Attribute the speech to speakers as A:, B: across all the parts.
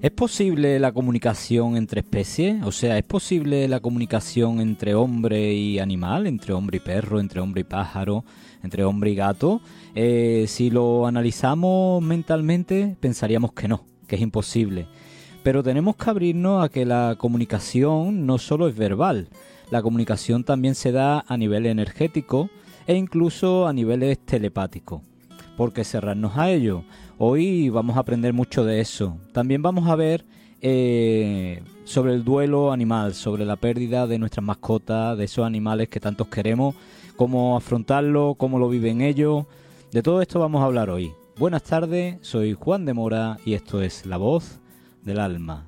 A: ¿Es posible la comunicación entre especies? O sea, ¿es posible la comunicación entre hombre y animal, entre hombre y perro, entre hombre y pájaro, entre hombre y gato? Eh, si lo analizamos mentalmente, pensaríamos que no, que es imposible. Pero tenemos que abrirnos a que la comunicación no solo es verbal, la comunicación también se da a nivel energético e incluso a niveles telepáticos. ¿Por qué cerrarnos a ello? Hoy vamos a aprender mucho de eso. También vamos a ver eh, sobre el duelo animal, sobre la pérdida de nuestras mascotas, de esos animales que tantos queremos, cómo afrontarlo, cómo lo viven ellos. De todo esto vamos a hablar hoy. Buenas tardes, soy Juan de Mora y esto es La Voz del Alma.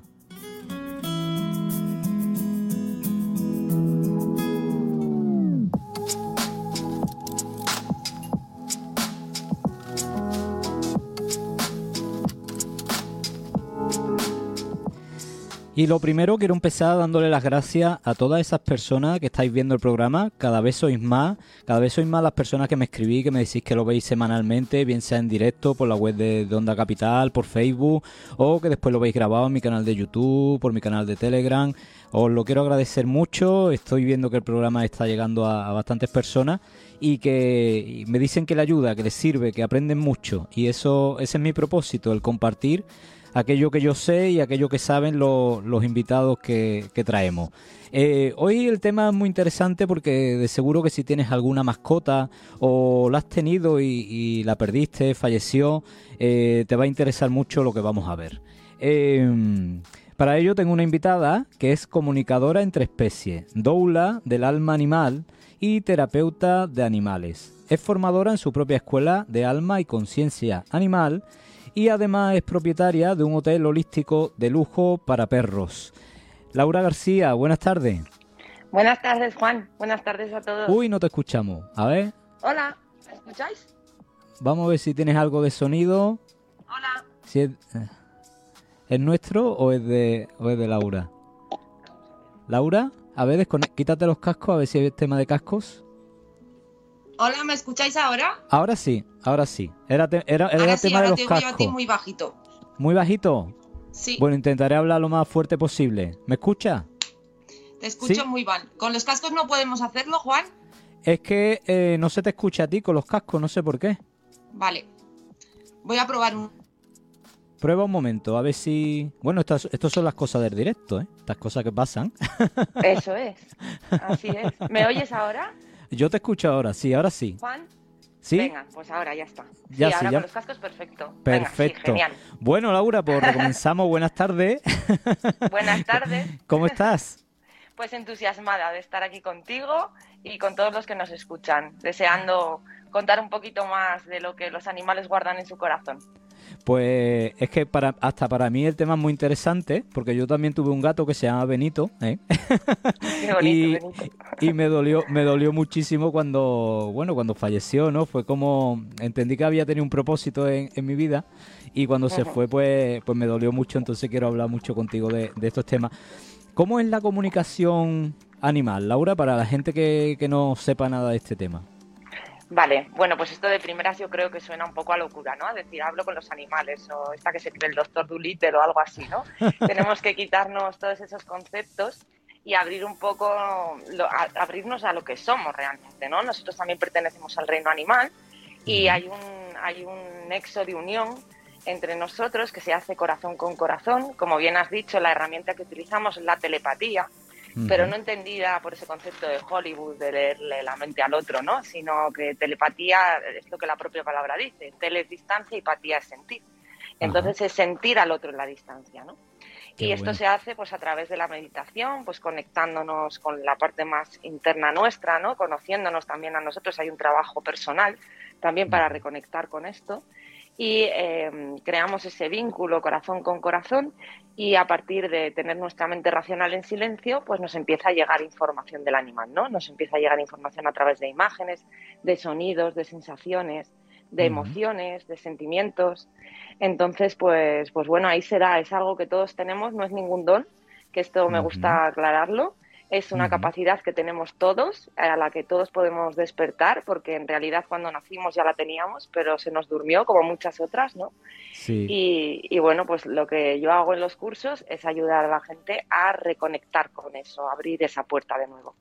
A: Y lo primero quiero empezar dándole las gracias a todas esas personas que estáis viendo el programa. Cada vez sois más, cada vez sois más las personas que me escribís, que me decís que lo veis semanalmente, bien sea en directo por la web de, Onda Capital, por Facebook, o que después lo veis grabado en mi canal de YouTube, por mi canal de Telegram. Os lo quiero agradecer mucho. Estoy viendo que el programa está llegando a, bastantes personas y que me dicen que le ayuda, que les sirve, que aprenden mucho. Y eso, ese es mi propósito, el compartir aquello que yo sé y aquello que saben los invitados que, traemos. Eh, hoy el tema es muy interesante porque de seguro que si tienes alguna mascota o la has tenido y, la perdiste, falleció, eh, te va a interesar mucho lo que vamos a ver. Em, para ello tengo una invitada que es comunicadora entre especies, doula del alma animal y terapeuta de animales. Es formadora en su propia escuela de alma y conciencia animal y además es propietaria de un hotel holístico de lujo para perros. Laura García, buenas tardes.
B: Buenas tardes, Juan. Buenas tardes a todos.
A: Uy, no te escuchamos. A ver.
B: Hola, ¿me escucháis?
A: Vamos a ver si tienes algo de sonido.
B: Hola.
A: Si es, eh, nuestro o es de, o es de Laura? Laura, a ver, quítate los cascos, a ver si hay tema de cascos.
B: Hola, ¿me escucháis ahora?
A: Ahora sí, ahora sí. Era, era, era el tema de los cascos. a ti
B: muy bajito.
A: ¿Muy bajito?
B: Sí.
A: Bueno, intentaré hablar lo más fuerte posible. ¿Me escucha?
B: Te escucho muy mal. ¿Con los cascos no podemos hacerlo, Juan?
A: Es que eh, no se te escucha a ti con los cascos, no sé por qué.
B: Vale. Voy a probar un...
A: Prueba un momento, a ver si... Bueno, estas, estas son las cosas del directo, ¿eh? Estas cosas que pasan.
B: Eso es. Así es. ¿Me oyes ahora?
A: Yo te escucho ahora, sí, ahora sí.
B: Juan.
A: ¿Sí?
B: Venga, pues ahora ya está. Ya sí, ahora con los cascos perfecto.
A: Perfecto.
B: genial.
A: Bueno, Laura, pues comenzamos. Buenas tardes.
B: Buenas tardes.
A: ¿Cómo estás?
B: Pues entusiasmada de estar aquí contigo y con todos los que nos escuchan, deseando contar un poquito más de lo que los animales guardan en su corazón.
A: Pues es que para hasta para mí el tema es muy interesante, porque yo también tuve un gato que se llama Benito, ¿eh?
B: y,
A: y, me dolió, me dolió muchísimo cuando, bueno, cuando falleció, ¿no? Fue como entendí que había tenido un propósito en, mi vida y cuando se fue, pues, pues me dolió mucho. Entonces quiero hablar mucho contigo de, estos temas. ¿Cómo es la comunicación animal, Laura, para la gente que, que no sepa nada de este tema?
B: Vale, bueno, pues esto de primeras yo creo que suena un poco a locura, ¿no? decir, hablo con los animales o esta que se cree el doctor Dolittle o algo así, ¿no? Tenemos que quitarnos todos esos conceptos y abrir un poco, abrirnos a lo que somos realmente, ¿no? Nosotros también pertenecemos al reino animal y hay un, hay un nexo de unión entre nosotros que se hace corazón con corazón. Como bien has dicho, la herramienta que utilizamos es la telepatía pero no entendida por ese concepto de Hollywood de leerle la mente al otro, ¿no? Sino que telepatía es lo que la propia palabra dice, tele es distancia y patía es sentir. Entonces es sentir al otro en la distancia, ¿no? y esto se hace pues a través de la meditación, pues conectándonos con la parte más interna nuestra, ¿no? Conociéndonos también a nosotros, hay un trabajo personal también para reconectar con esto y em, creamos ese vínculo corazón con corazón y a partir de tener nuestra mente racional en silencio, pues nos empieza a llegar información del animal, ¿no? Nos empieza a llegar información a través de imágenes, de sonidos, de sensaciones, de emociones, de sentimientos. Entonces, pues, pues bueno, ahí será, es algo que todos tenemos, no es ningún don, que esto me gusta aclararlo. Es una capacidad que tenemos todos, a la que todos podemos despertar, porque en realidad cuando nacimos ya la teníamos, pero se nos durmió como muchas otras, ¿no?
A: Sí.
B: Y, y bueno, pues lo que yo hago en los cursos es ayudar a la gente a reconectar con eso, abrir esa puerta de nuevo.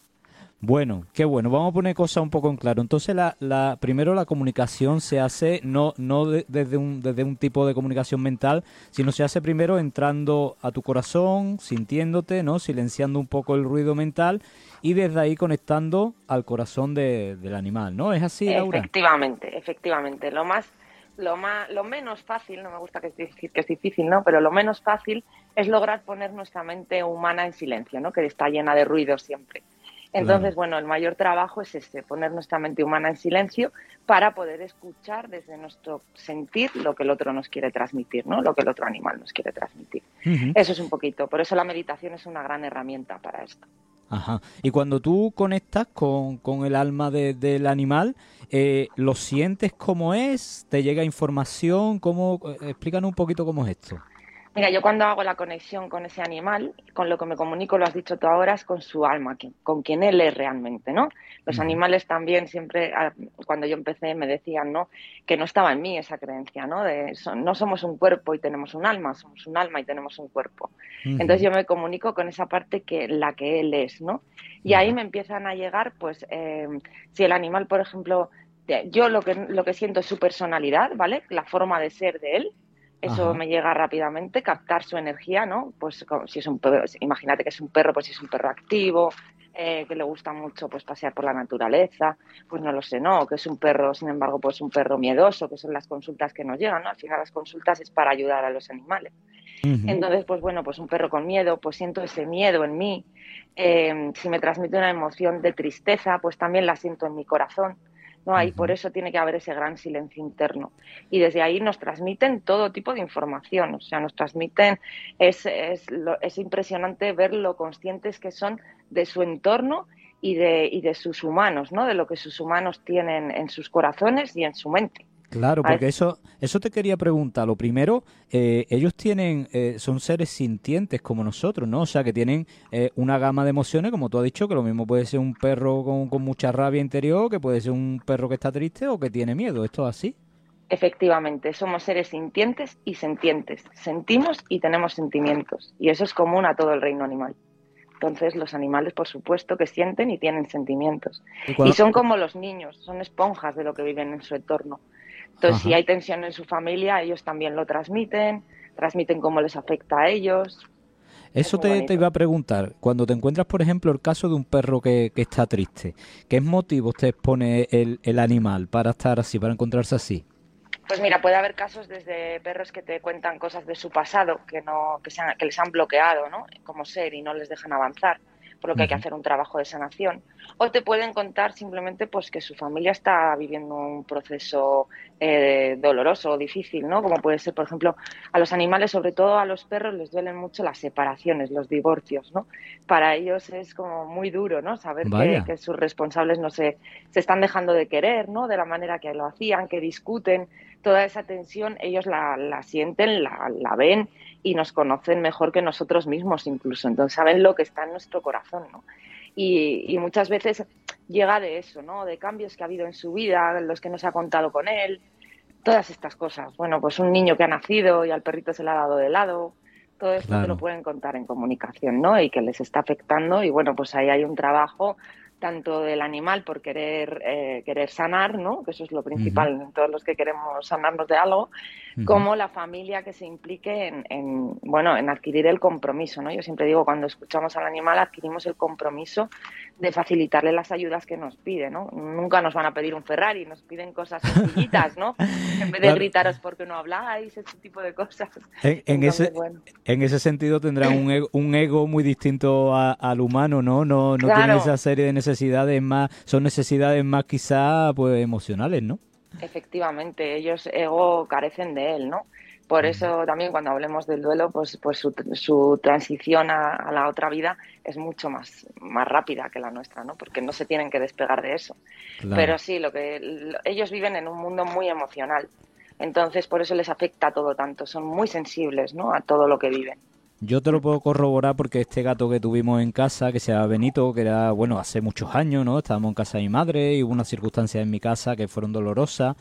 A: Bueno, qué bueno. Vamos a poner cosas un poco en claro. Entonces, la, la, primero la comunicación se hace no, no desde, un, desde un tipo de comunicación mental, sino se hace primero entrando a tu corazón, sintiéndote, ¿no? silenciando un poco el ruido mental y desde ahí conectando al corazón de, del animal, ¿no? ¿Es así, Laura?
B: Efectivamente, efectivamente. Lo más lo, más, lo menos fácil, no me gusta que decir que es difícil, ¿no? Pero lo menos fácil es lograr poner nuestra mente humana en silencio, ¿no? Que está llena de ruido siempre. Entonces, bueno, el mayor trabajo es este, poner nuestra mente humana en silencio para poder escuchar desde nuestro sentir lo que el otro nos quiere transmitir, ¿no? Lo que el otro animal nos quiere transmitir. Eso es un poquito. Por eso la meditación es una gran herramienta para esto.
A: Ajá. Y cuando tú conectas con, con el alma del animal, eh, ¿lo sientes como es? ¿Te llega información? ¿Cómo? Eh, explícanos un poquito cómo es esto.
B: Mira, yo cuando hago la conexión con ese animal, con lo que me comunico, lo has dicho tú ahora, es con su alma, con quien él es realmente, ¿no? Los animales también siempre, ah, cuando yo empecé, me decían, ¿no? Que no estaba en mí esa creencia, ¿no? De no somos un cuerpo y tenemos un alma, somos un alma y tenemos un cuerpo. Entonces yo me comunico con esa parte que la que él es, ¿no? Y ahí me empiezan a llegar, pues, eh, si el animal, por ejemplo, yo lo que, lo que siento es su personalidad, ¿vale? La forma de ser de él eso me llega rápidamente, captar su energía, ¿no? Pues si es un perro, imagínate que es un perro, pues si es un perro activo, eh, que le gusta mucho pues pasear por la naturaleza, pues no lo sé, ¿no? que es un perro, sin embargo, pues un perro miedoso, que son las consultas que nos llegan, ¿no? Al final las consultas es para ayudar a los animales. Entonces, pues bueno, pues un perro con miedo, pues siento ese miedo en mí. Eh, si me transmite una emoción de tristeza, pues también la siento en mi corazón. ¿No? Ahí por eso tiene que haber ese gran silencio interno. Y desde ahí nos transmiten todo tipo de información, o sea, nos transmiten, es, es, es impresionante ver lo conscientes que son de su entorno y de, y de sus humanos, ¿no? De lo que sus humanos tienen en sus corazones y en su mente.
A: Claro, porque eso, eso te quería preguntar. Lo primero, eh, ellos tienen, eh, son seres sintientes como nosotros, ¿no? O sea, que tienen eh, una gama de emociones, como tú has dicho, que lo mismo puede ser un perro con, con, mucha rabia interior, que puede ser un perro que está triste o que tiene miedo. ¿Esto es así?
B: Efectivamente, somos seres sintientes y sentientes. Sentimos y tenemos sentimientos. Y eso es común a todo el reino animal. Entonces, los animales, por supuesto, que sienten y tienen sentimientos. y son como los niños, son esponjas de lo que viven en su entorno. Entonces, si hay tensión en su familia, ellos también lo transmiten, transmiten cómo les afecta a ellos.
A: Eso te, iba a preguntar, cuando te encuentras, por ejemplo, el caso de un perro que, está triste, ¿qué motivos te expone el, el animal para estar así, para encontrarse así?
B: Pues mira, puede haber casos desde perros que te cuentan cosas de su pasado que no que, se que les han bloqueado, ¿no? Como ser y no les dejan avanzar por lo que hay que hacer un trabajo de sanación. O te pueden contar simplemente pues que su familia está viviendo un proceso eh, doloroso o difícil, ¿no? Como puede ser, por ejemplo, a los animales, sobre todo a los perros, les duelen mucho las separaciones, los divorcios, ¿no? Para ellos es como muy duro, ¿no? Saber que, sus responsables no se, se están dejando de querer, ¿no? De la manera que lo hacían, que discuten, toda esa tensión ellos la, la sienten, la, la ven y nos conocen mejor que nosotros mismos incluso, entonces saben lo que está en nuestro corazón, ¿no? Y, muchas veces llega de eso, ¿no? De cambios que ha habido en su vida, los que nos ha contado con él, todas estas cosas. Bueno, pues un niño que ha nacido y al perrito se le ha dado de lado, todo esto te lo pueden contar en comunicación, ¿no? Y que les está afectando y bueno, pues ahí hay un trabajo tanto del animal por querer, eh, querer sanar, ¿no? que eso es lo principal en todos los que queremos sanarnos de algo, como la familia que se implique en, bueno, en adquirir el compromiso. ¿no? Yo siempre digo, cuando escuchamos al animal adquirimos el compromiso de facilitarle las ayudas que nos pide. ¿no? Nunca nos van a pedir un Ferrari, nos piden cosas sencillitas, ¿no? en vez de gritaros porque no habláis, ese tipo de cosas.
A: En, ese, en ese sentido tendrán un ego, un ego muy distinto al humano, ¿no? No, no tienen esa serie de necesidades necesidades más, son necesidades más quizá pues emocionales, ¿no?
B: Efectivamente, ellos ego carecen de él, ¿no? Por eso también cuando hablemos del duelo, pues, pues su, transición a, la otra vida es mucho más, más rápida que la nuestra, ¿no? Porque no se tienen que despegar de eso. Pero sí, lo que ellos viven en un mundo muy emocional. Entonces, por eso les afecta todo tanto. Son muy sensibles, ¿no? A todo lo que viven.
A: Yo te lo puedo corroborar porque este gato que tuvimos en casa, que se llama Benito, que era, bueno, hace muchos años, ¿no? Estábamos en casa de mi madre y hubo unas circunstancias en mi casa que fueron dolorosas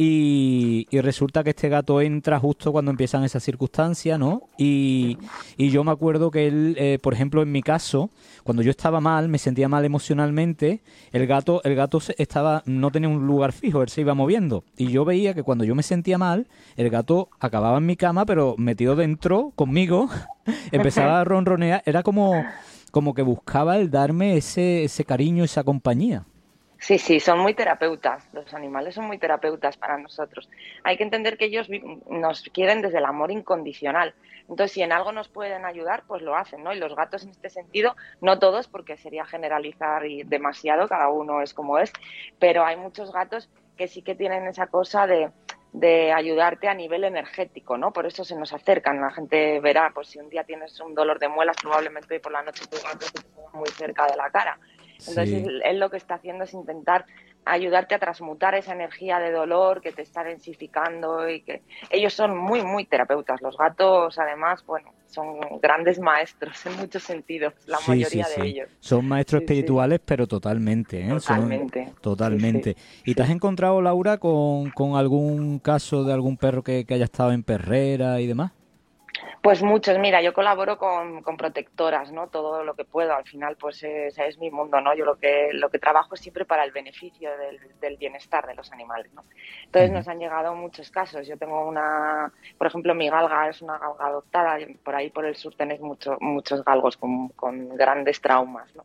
A: y, resulta que este gato entra justo cuando empiezan esas circunstancias, ¿no? Y, yo me acuerdo que él, eh, por ejemplo, en mi caso, cuando yo estaba mal, me sentía mal emocionalmente, el gato, el gato estaba, no tenía un lugar fijo, él se iba moviendo. Y yo veía que cuando yo me sentía mal, el gato acababa en mi cama, pero metido dentro conmigo, empezaba a ronronear, era como, como que buscaba el darme ese, ese cariño, esa compañía.
B: Sí, sí, son muy terapeutas. Los animales son muy terapeutas para nosotros. Hay que entender que ellos nos quieren desde el amor incondicional. Entonces, si en algo nos pueden ayudar, pues lo hacen, ¿no? Y los gatos en este sentido, no todos, porque sería generalizar y demasiado, cada uno es como es, pero hay muchos gatos que sí que tienen esa cosa de, ayudarte a nivel energético, ¿no? Por eso se nos acercan. La gente verá, pues si un día tienes un dolor de muelas, probablemente hoy por la noche tu gato te muy cerca de la cara entonces, él, lo que está haciendo es intentar ayudarte a transmutar esa energía de dolor que te está densificando y que ellos son muy, muy terapeutas. Los gatos, además, bueno, son grandes maestros en muchos sentidos, la mayoría de ellos.
A: Son maestros espirituales, pero totalmente, ¿eh?
B: Totalmente.
A: totalmente. ¿Y te has encontrado, Laura, con, con algún caso de algún perro que, que haya estado en perrera y demás?
B: Pues muchos, mira, yo colaboro con, protectoras, ¿no? Todo lo que puedo, al final pues es, es, mi mundo, ¿no? Yo lo que, lo que trabajo es siempre para el beneficio del, bienestar de los animales, ¿no? Entonces nos han llegado muchos casos. Yo tengo una, por ejemplo, mi galga es una galga adoptada, por ahí por el sur tenéis mucho, muchos galgos con, con grandes traumas, ¿no?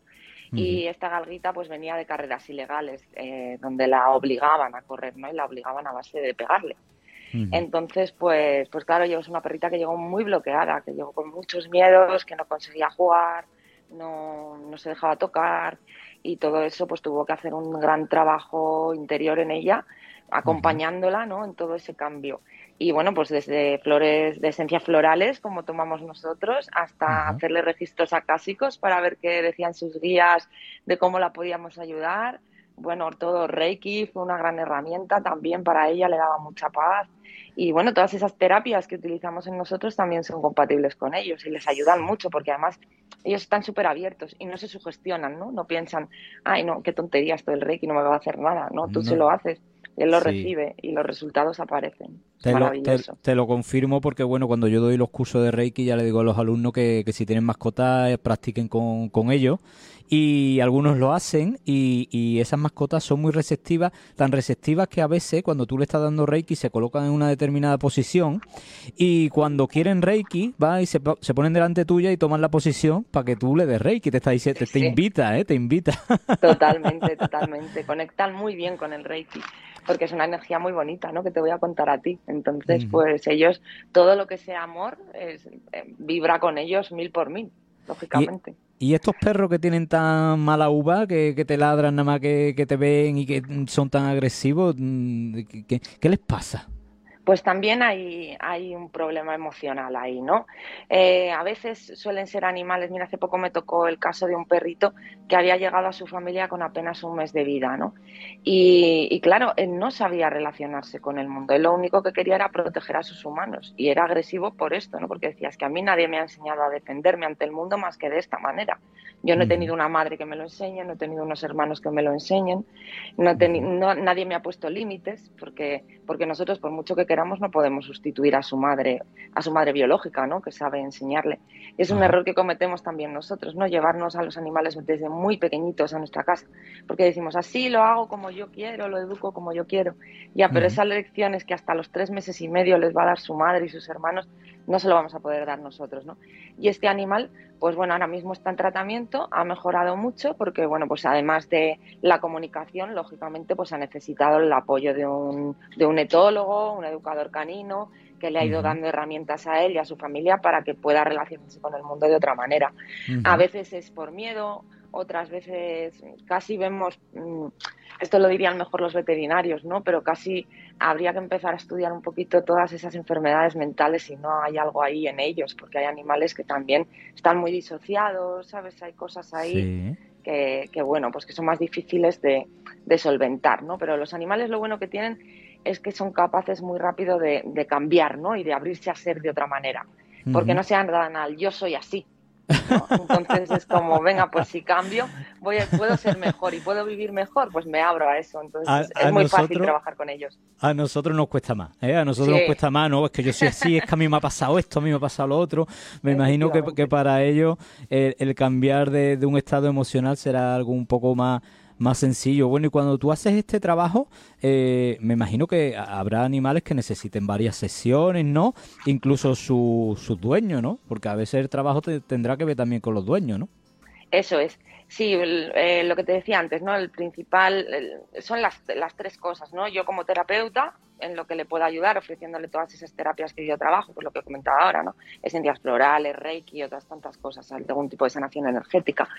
B: Y esta galguita pues venía de carreras ilegales, eh, donde la obligaban a correr, ¿no? Y la obligaban a base de pegarle. Entonces, pues, pues claro, yo es una perrita que llegó muy bloqueada, que llegó con muchos miedos, que no conseguía jugar, no, no se dejaba tocar y todo eso pues tuvo que hacer un gran trabajo interior en ella, acompañándola ¿no? en todo ese cambio. Y bueno, pues desde flores de esencias florales, como tomamos nosotros, hasta hacerle registros acásicos para ver qué decían sus guías de cómo la podíamos ayudar. Bueno, todo Reiki fue una gran herramienta también para ella, le daba mucha paz. Y bueno, todas esas terapias que utilizamos en nosotros también son compatibles con ellos y les ayudan mucho porque además ellos están súper abiertos y no se sugestionan, ¿no? No piensan, ay, no, qué tontería esto del Reiki, no me va a hacer nada, ¿no? Tú se lo haces, él lo recibe y los resultados aparecen.
A: Te lo, te, lo, confirmo porque, bueno, cuando yo doy los cursos de Reiki ya le digo a los alumnos que, que si tienen mascotas practiquen con, con ellos y algunos lo hacen y, y, esas mascotas son muy receptivas, tan receptivas que a veces cuando tú le estás dando Reiki se colocan en una determinada posición y cuando quieren Reiki va y se, se ponen delante tuya y toman la posición para que tú le des Reiki, te está diciendo, te, invita, ¿eh? te invita.
B: Totalmente, totalmente, conectan muy bien con el Reiki porque es una energía muy bonita, ¿no? Que te voy a contar a ti. Entonces, pues ellos, todo lo que sea amor, es, eh, vibra con ellos mil por mil, lógicamente.
A: ¿Y estos perros que tienen tan mala uva, que, te ladran nada más que, que, te ven y que son tan agresivos, mm, ¿qué, qué les pasa?
B: Pues también hay, hay un problema emocional ahí, ¿no? Eh, a veces suelen ser animales, mira, hace poco me tocó el caso de un perrito que había llegado a su familia con apenas un mes de vida, ¿no? Y, claro, él no sabía relacionarse con el mundo, él lo único que quería era proteger a sus humanos y era agresivo por esto, ¿no? Porque decía, es que a mí nadie me ha enseñado a defenderme ante el mundo más que de esta manera. Yo no he tenido una madre que me lo enseñe, no he tenido unos hermanos que me lo enseñen, no, nadie me ha puesto límites, porque, porque nosotros, por mucho que queramos, no podemos sustituir a su madre, a su madre biológica, ¿no? Que sabe enseñarle. Es un error que cometemos también nosotros, ¿no? Llevarnos a los animales desde muy pequeñitos a nuestra casa, porque decimos, así lo hago como yo quiero, lo educo como yo quiero. Ya, pero esas lecciones que hasta los tres meses y medio les va a dar su madre y sus hermanos, no se lo vamos a poder dar nosotros, ¿no? Y este animal, pues bueno, ahora mismo está en tratamiento, ha mejorado mucho porque, bueno, pues además de la comunicación, lógicamente, pues ha necesitado el apoyo de un, de un etólogo, un educador canino, que le ha ido dando herramientas a él y a su familia para que pueda relacionarse con el mundo de otra manera. A veces es por miedo, otras veces casi vemos, mm, esto lo dirían mejor los veterinarios, ¿no? Pero casi habría que empezar a estudiar un poquito todas esas enfermedades mentales si no hay algo ahí en ellos, porque hay animales que también están muy disociados, ¿sabes? Hay cosas ahí que, bueno, pues que son más difíciles de, de solventar, ¿no? Pero los animales lo bueno que tienen es que son capaces muy rápido de, cambiar ¿no? y de abrirse a ser de otra manera. porque no se andan al yo soy así. Entonces es como, venga, pues si cambio, voy puedo ser mejor y puedo vivir mejor, pues me abro a eso. Entonces es muy fácil trabajar con ellos.
A: A nosotros nos cuesta más, ¿eh? A nosotros nos cuesta más, no, es que yo soy así, es que a mí me ha pasado esto, a mí me ha pasado lo otro. Me imagino que, que para ellos el, cambiar de, de un estado emocional será algo un poco más más sencillo. Bueno, y cuando tú haces este trabajo, eh, me imagino que habrá animales que necesiten varias sesiones, ¿no? Incluso su, su dueño, ¿no? Porque a veces el trabajo tendrá que ver también con los dueños, ¿no?
B: Eso es. Sí, eh, lo que te decía antes, ¿no? El principal son las, las tres cosas, ¿no? Yo como terapeuta, en lo que le puedo ayudar, ofreciéndole todas esas terapias que yo trabajo, pues lo que he comentado ahora, ¿no? Esencias florales, reiki y otras tantas cosas, algún tipo de sanación energética.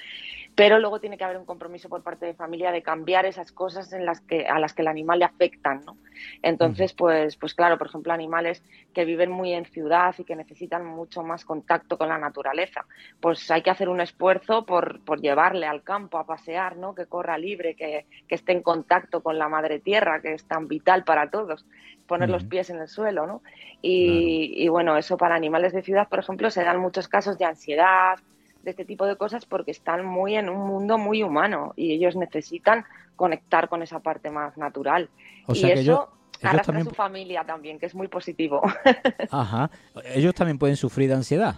B: Pero luego tiene que haber un compromiso por parte de familia de cambiar esas cosas en las que, a las que el animal le afectan, ¿no? Entonces, pues, pues claro, por ejemplo, animales que viven muy en ciudad y que necesitan mucho más contacto con la naturaleza, pues hay que hacer un esfuerzo por, por llevarle al campo a pasear, ¿no? Que corra libre, que, que esté en contacto con la madre tierra, que es tan vital para todos poner los pies en el suelo, ¿no? Y, bueno, eso para animales de ciudad, por ejemplo, se dan muchos casos de ansiedad, de este tipo de cosas, porque están muy en un mundo muy humano y ellos necesitan conectar con esa parte más natural. y eso arrastra a su familia también, que es muy positivo.
A: Ajá. ¿Ellos también pueden sufrir de ansiedad?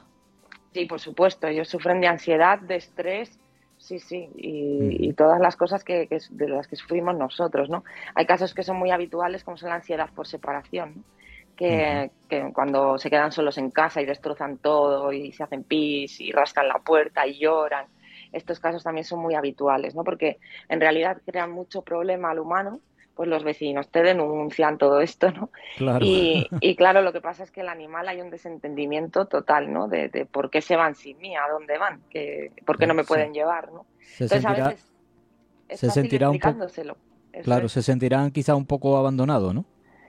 B: Sí, por supuesto. Ellos sufren de ansiedad, de estrés Sí, sí, y, todas las cosas que, de las que sufrimos nosotros, ¿no? Hay casos que son muy habituales, como son la ansiedad por separación, que, cuando se quedan solos en casa y destrozan todo y se hacen pis y rascan la puerta y lloran. Estos casos también son muy habituales, ¿no? Porque en realidad crean mucho problema al humano pues los vecinos te denuncian todo esto, ¿no? Y, claro, lo que pasa es que el animal hay un desentendimiento total, ¿no? De, por qué se van sin mí, a dónde van, que, por qué no me pueden llevar, ¿no?
A: Entonces a veces se sentirá un poco, claro, se sentirán quizá un poco abandonados, ¿no?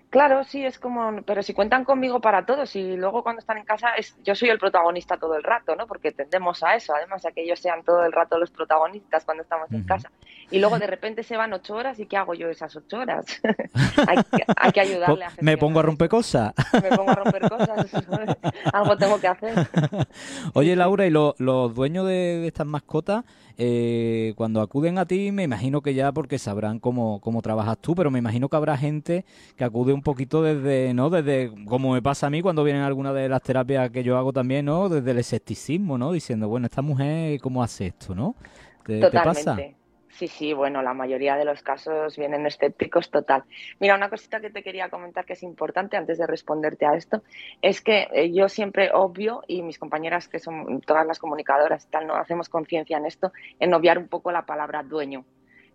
B: Claro, sí, es como, pero si cuentan conmigo para todos y luego cuando están en casa, es, yo soy el protagonista todo el rato, ¿no? Porque tendemos a eso, además a que ellos sean todo el rato los protagonistas cuando estamos en casa. Y luego de repente se van ocho horas y ¿qué hago yo esas ocho horas? hay, que, hay, que ayudarle a
A: Me pongo a romper cosas.
B: Me pongo a romper cosas, algo tengo que hacer.
A: Oye, Laura, ¿y los dueños de estas mascotas eh, cuando acuden a ti, me imagino que ya porque sabrán cómo, cómo trabajas tú, pero me imagino que habrá gente que acude un poquito desde, ¿no? Desde, como me pasa a mí cuando vienen alguna de las terapias que yo hago también, ¿no? Desde el escepticismo, ¿no? Diciendo, bueno, esta mujer, ¿cómo hace esto, no?
B: ¿Te, Totalmente. pasa? Sí, sí, bueno, la mayoría de los casos vienen escépticos total. Mira, una cosita que te quería comentar que es importante antes de responderte a esto, es que eh, yo siempre obvio, y mis compañeras que son todas las comunicadoras y tal, no hacemos conciencia en esto, en obviar un poco la palabra dueño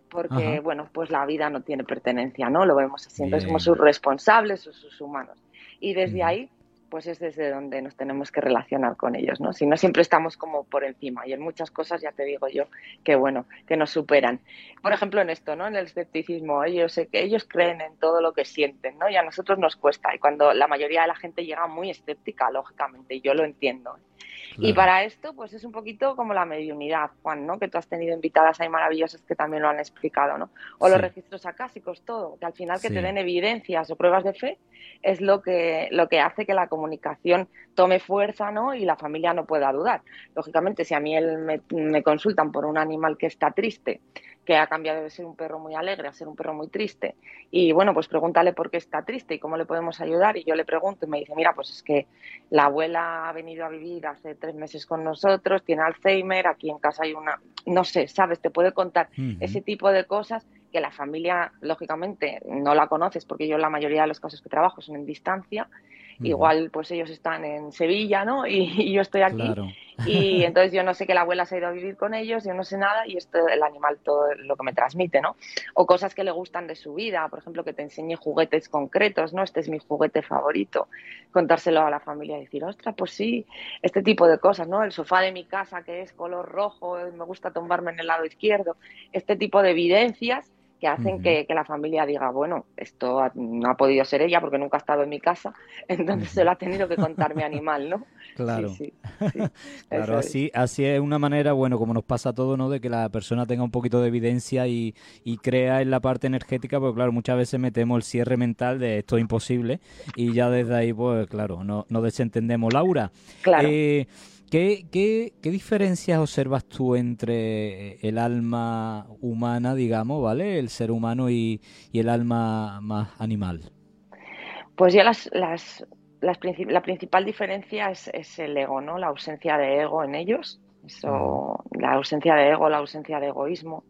B: porque, bueno, pues la vida no tiene pertenencia, ¿no? Lo vemos así. Entonces somos sus responsables, sus humanos. Y desde ahí pues es desde donde nos tenemos que relacionar con ellos, ¿no? Si no siempre estamos como por encima y en muchas cosas ya te digo yo que bueno, que nos superan. Por ejemplo en esto, ¿no? En el escepticismo, ellos ellos creen en todo lo que sienten, ¿no? Y a nosotros nos cuesta y cuando la mayoría de la gente llega muy escéptica, lógicamente, yo lo entiendo. Y para esto, pues es un poquito como la mediunidad, Juan, ¿no? Que tú has tenido invitadas ahí maravillosas que también lo han explicado, ¿no? O los registros acásicos, todo, que al final que te den evidencias o pruebas de fe es lo que, lo que hace que la comunicación tome fuerza, ¿no? Y la familia no pueda dudar. Lógicamente, si a mí él me, me consultan por un animal que está triste, que ha cambiado de ser un perro muy alegre a ser un perro muy triste. Y bueno, pues pregúntale por qué está triste y cómo le podemos ayudar. Y yo le pregunto y me dice, mira, pues es que la abuela ha venido a vivir hace tres meses con nosotros, tiene Alzheimer, aquí en casa hay una, no sé, sabes, te puede contar ese tipo de cosas que la familia, lógicamente, no la conoces porque yo la mayoría de los casos que trabajo son en distancia Igual pues ellos están en Sevilla, ¿no? Y, yo estoy aquí. Y entonces yo no sé que la abuela se ha ido a vivir con ellos, yo no sé nada y esto el animal todo lo que me transmite, ¿no? O cosas que le gustan de su vida, por ejemplo, que te enseñe juguetes concretos, ¿no? Este es mi juguete favorito. Contárselo a la familia y decir, ostras, pues sí, este tipo de cosas, ¿no? El sofá de mi casa que es color rojo, me gusta tumbarme en el lado izquierdo. Este tipo de evidencias que hacen que, la familia diga, bueno, esto no ha podido ser ella porque nunca ha estado en mi casa, entonces se lo ha tenido que contar mi animal, ¿no?
A: Claro. claro, así, así es una manera, bueno, como nos pasa a todos, ¿no? De que la persona tenga un poquito de evidencia y, y crea en la parte energética, porque claro, muchas veces metemos el cierre mental de esto es imposible y ya desde ahí, pues claro, no, no desentendemos. Laura,
B: claro.
A: Eh, ¿Qué, qué, qué diferencias observas tú entre el alma humana, digamos, ¿vale? El ser humano y, el alma más animal.
B: Pues ya las, las, la principal diferencia es, es, el ego, ¿no? La ausencia de ego en ellos. Eso, la ausencia de ego, la ausencia de egoísmo.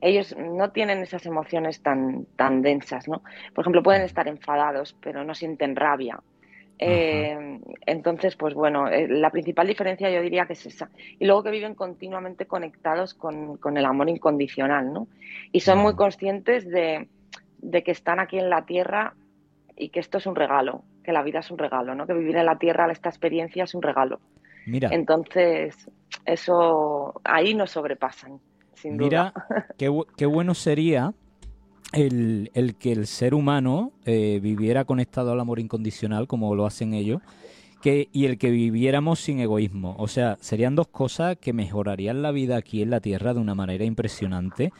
B: Ellos no tienen esas emociones tan, tan densas, ¿no? Por ejemplo, pueden estar enfadados, pero no sienten rabia eh, entonces, pues bueno, eh, la principal diferencia yo diría que es esa. Y luego que viven continuamente conectados con, el amor incondicional, ¿no? Y son muy conscientes de, que están aquí en la Tierra y que esto es un regalo, que la vida es un regalo, ¿no? Que vivir en la Tierra, esta experiencia es un regalo. Mira. Entonces, eso ahí nos sobrepasan, sin
A: duda. Mira, qué, qué bueno sería el, el, que el ser humano eh, viviera conectado al amor incondicional, como lo hacen ellos, que, y el que viviéramos sin egoísmo. O sea, serían dos cosas que mejorarían la vida aquí en la Tierra de una manera impresionante.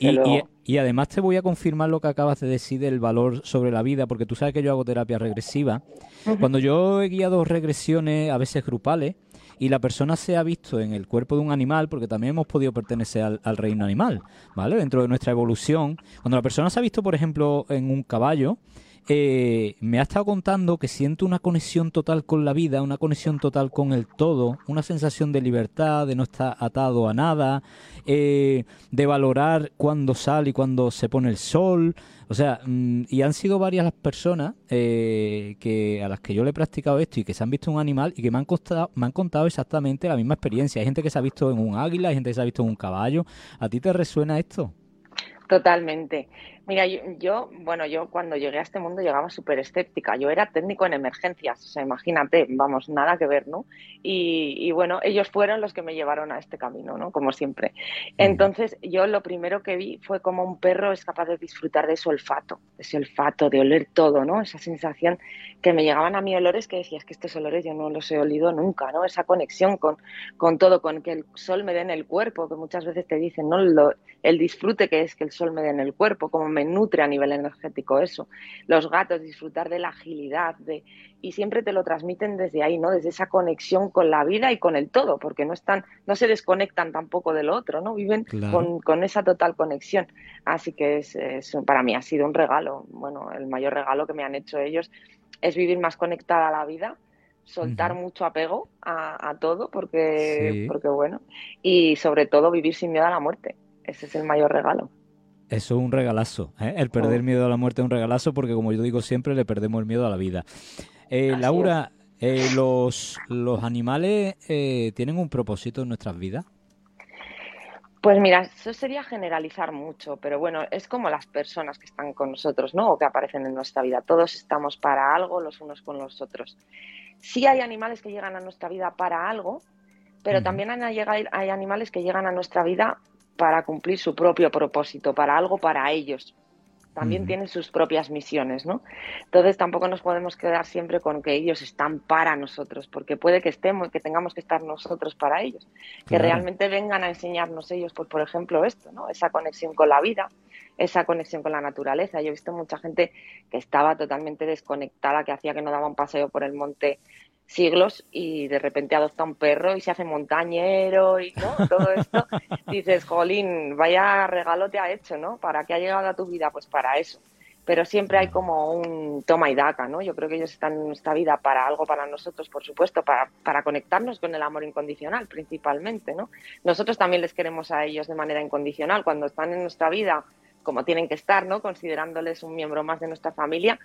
A: Y, y, además te voy a confirmar lo que acabas de decir del valor sobre la vida, porque tú sabes que yo hago terapia regresiva. Cuando yo he guiado regresiones, a veces grupales, y la persona se ha visto en el cuerpo de un animal, porque también hemos podido pertenecer al, reino animal, ¿vale? Dentro de nuestra evolución. Cuando la persona se ha visto, por ejemplo, en un caballo, eh, me ha estado contando que siente una conexión total con la vida, una conexión total con el todo, una sensación de libertad, de no estar atado a nada, eh, de valorar cuándo sale y cuándo se pone el sol. O sea, mm, y han sido varias las personas eh, que a las que yo le he practicado esto y que se han visto un animal y que me han, costado, me han contado exactamente la misma experiencia. Hay gente que se ha visto en un águila, hay gente que se ha visto en un caballo. ¿A ti te resuena esto?
B: Totalmente. Mira, yo, bueno, yo cuando llegué a este mundo llegaba súper escéptica. Yo era técnico en emergencias, o sea, imagínate, vamos, nada que ver, ¿no? Y, bueno, ellos fueron los que me llevaron a este camino, ¿no? Como siempre. Entonces, yo lo primero que vi fue como un perro es capaz de disfrutar de su olfato, de ese olfato, de oler todo, ¿no? Esa sensación que me llegaban a mí olores que decías que estos olores yo no los he olido nunca, ¿no? Esa conexión con, con todo, con que el sol me dé en el cuerpo, que muchas veces te dicen, ¿no? el disfrute que es que el sol me dé en el cuerpo, como me nutre a nivel energético eso. Los gatos, disfrutar de la agilidad, de, y siempre te lo transmiten desde ahí, ¿no? Desde esa conexión con la vida y con el todo, porque no están, no se desconectan tampoco del otro, ¿no? Viven con, esa total conexión. Así que es, para mí ha sido un regalo, bueno, el mayor regalo que me han hecho ellos es vivir más conectada a la vida soltar mucho apego a, todo porque, porque bueno, y sobre todo vivir sin miedo a la muerte. Ese es el mayor regalo.
A: Eso es un regalazo. ¿eh? El perder oh. miedo a la muerte es un regalazo porque, como yo digo siempre, le perdemos el miedo a la vida. Eh, Laura, eh, los, ¿los animales eh, tienen un propósito en nuestras vidas?
B: Pues mira, eso sería generalizar mucho, pero bueno, es como las personas que están con nosotros, ¿no? O que aparecen en nuestra vida. Todos estamos para algo los unos con los otros. Sí hay animales que llegan a nuestra vida para algo, pero también hay, hay animales que llegan a nuestra vida para cumplir su propio propósito, para algo para ellos. También tienen sus propias misiones, ¿no? Entonces tampoco nos podemos quedar siempre con que ellos están para nosotros, porque puede que estemos, que tengamos que estar nosotros para ellos, que realmente vengan a enseñarnos ellos, pues por ejemplo esto, ¿no? Esa conexión con la vida, esa conexión con la naturaleza. Yo he visto mucha gente que estaba totalmente desconectada, que hacía que no daba un paseo por el monte siglos y de repente adopta un perro y se hace montañero y ¿no? todo esto, dices, jolín, vaya regalo te ha hecho, ¿no? ¿Para qué ha llegado a tu vida? Pues para eso. Pero siempre hay como un toma y daca, ¿no? Yo creo que ellos están en nuestra vida para algo para nosotros, por supuesto, para, para conectarnos con el amor incondicional principalmente, ¿no? Nosotros también les queremos a ellos de manera incondicional. Cuando están en nuestra vida, como tienen que estar, ¿no? Considerándoles un miembro más de nuestra familia,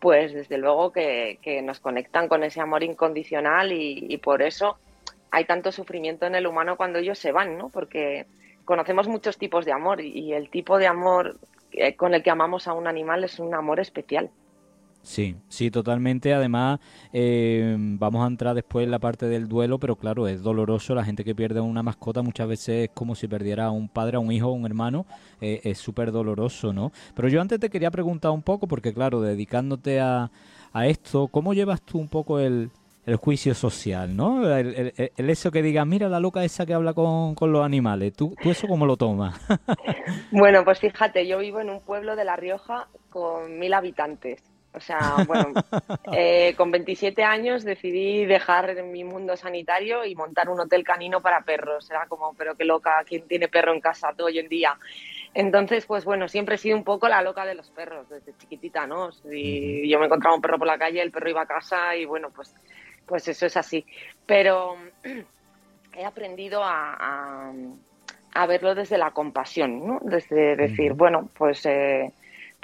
B: pues desde luego que, nos conectan con ese amor incondicional y, por eso hay tanto sufrimiento en el humano cuando ellos se van, ¿no? Porque conocemos muchos tipos de amor y el tipo de amor con el que amamos a un animal es un amor especial.
A: Sí, sí, totalmente. Además, eh, vamos a entrar después en la parte del duelo, pero claro, es doloroso. La gente que pierde una mascota muchas veces es como si perdiera a un padre, a un hijo, a un hermano. Eh, es súper doloroso, ¿no? Pero yo antes te quería preguntar un poco, porque claro, dedicándote a, a esto, ¿cómo llevas tú un poco el, el juicio social, ¿no? El, eso que digas, mira la loca esa que habla con, con los animales, ¿Tú, ¿tú eso cómo lo tomas?
B: bueno, pues fíjate, yo vivo en un pueblo de La Rioja con mil habitantes. O sea, bueno, eh, con 27 años decidí dejar mi mundo sanitario y montar un hotel canino para perros. Era como, pero qué loca, ¿quién tiene perro en casa todo hoy en día? Entonces, pues bueno, siempre he sido un poco la loca de los perros, desde chiquitita, ¿no? Si yo me encontraba un perro por la calle, el perro iba a casa y bueno, pues, pues eso es así. Pero he aprendido a, a, verlo desde la compasión, ¿no? Desde decir, bueno, pues... Eh,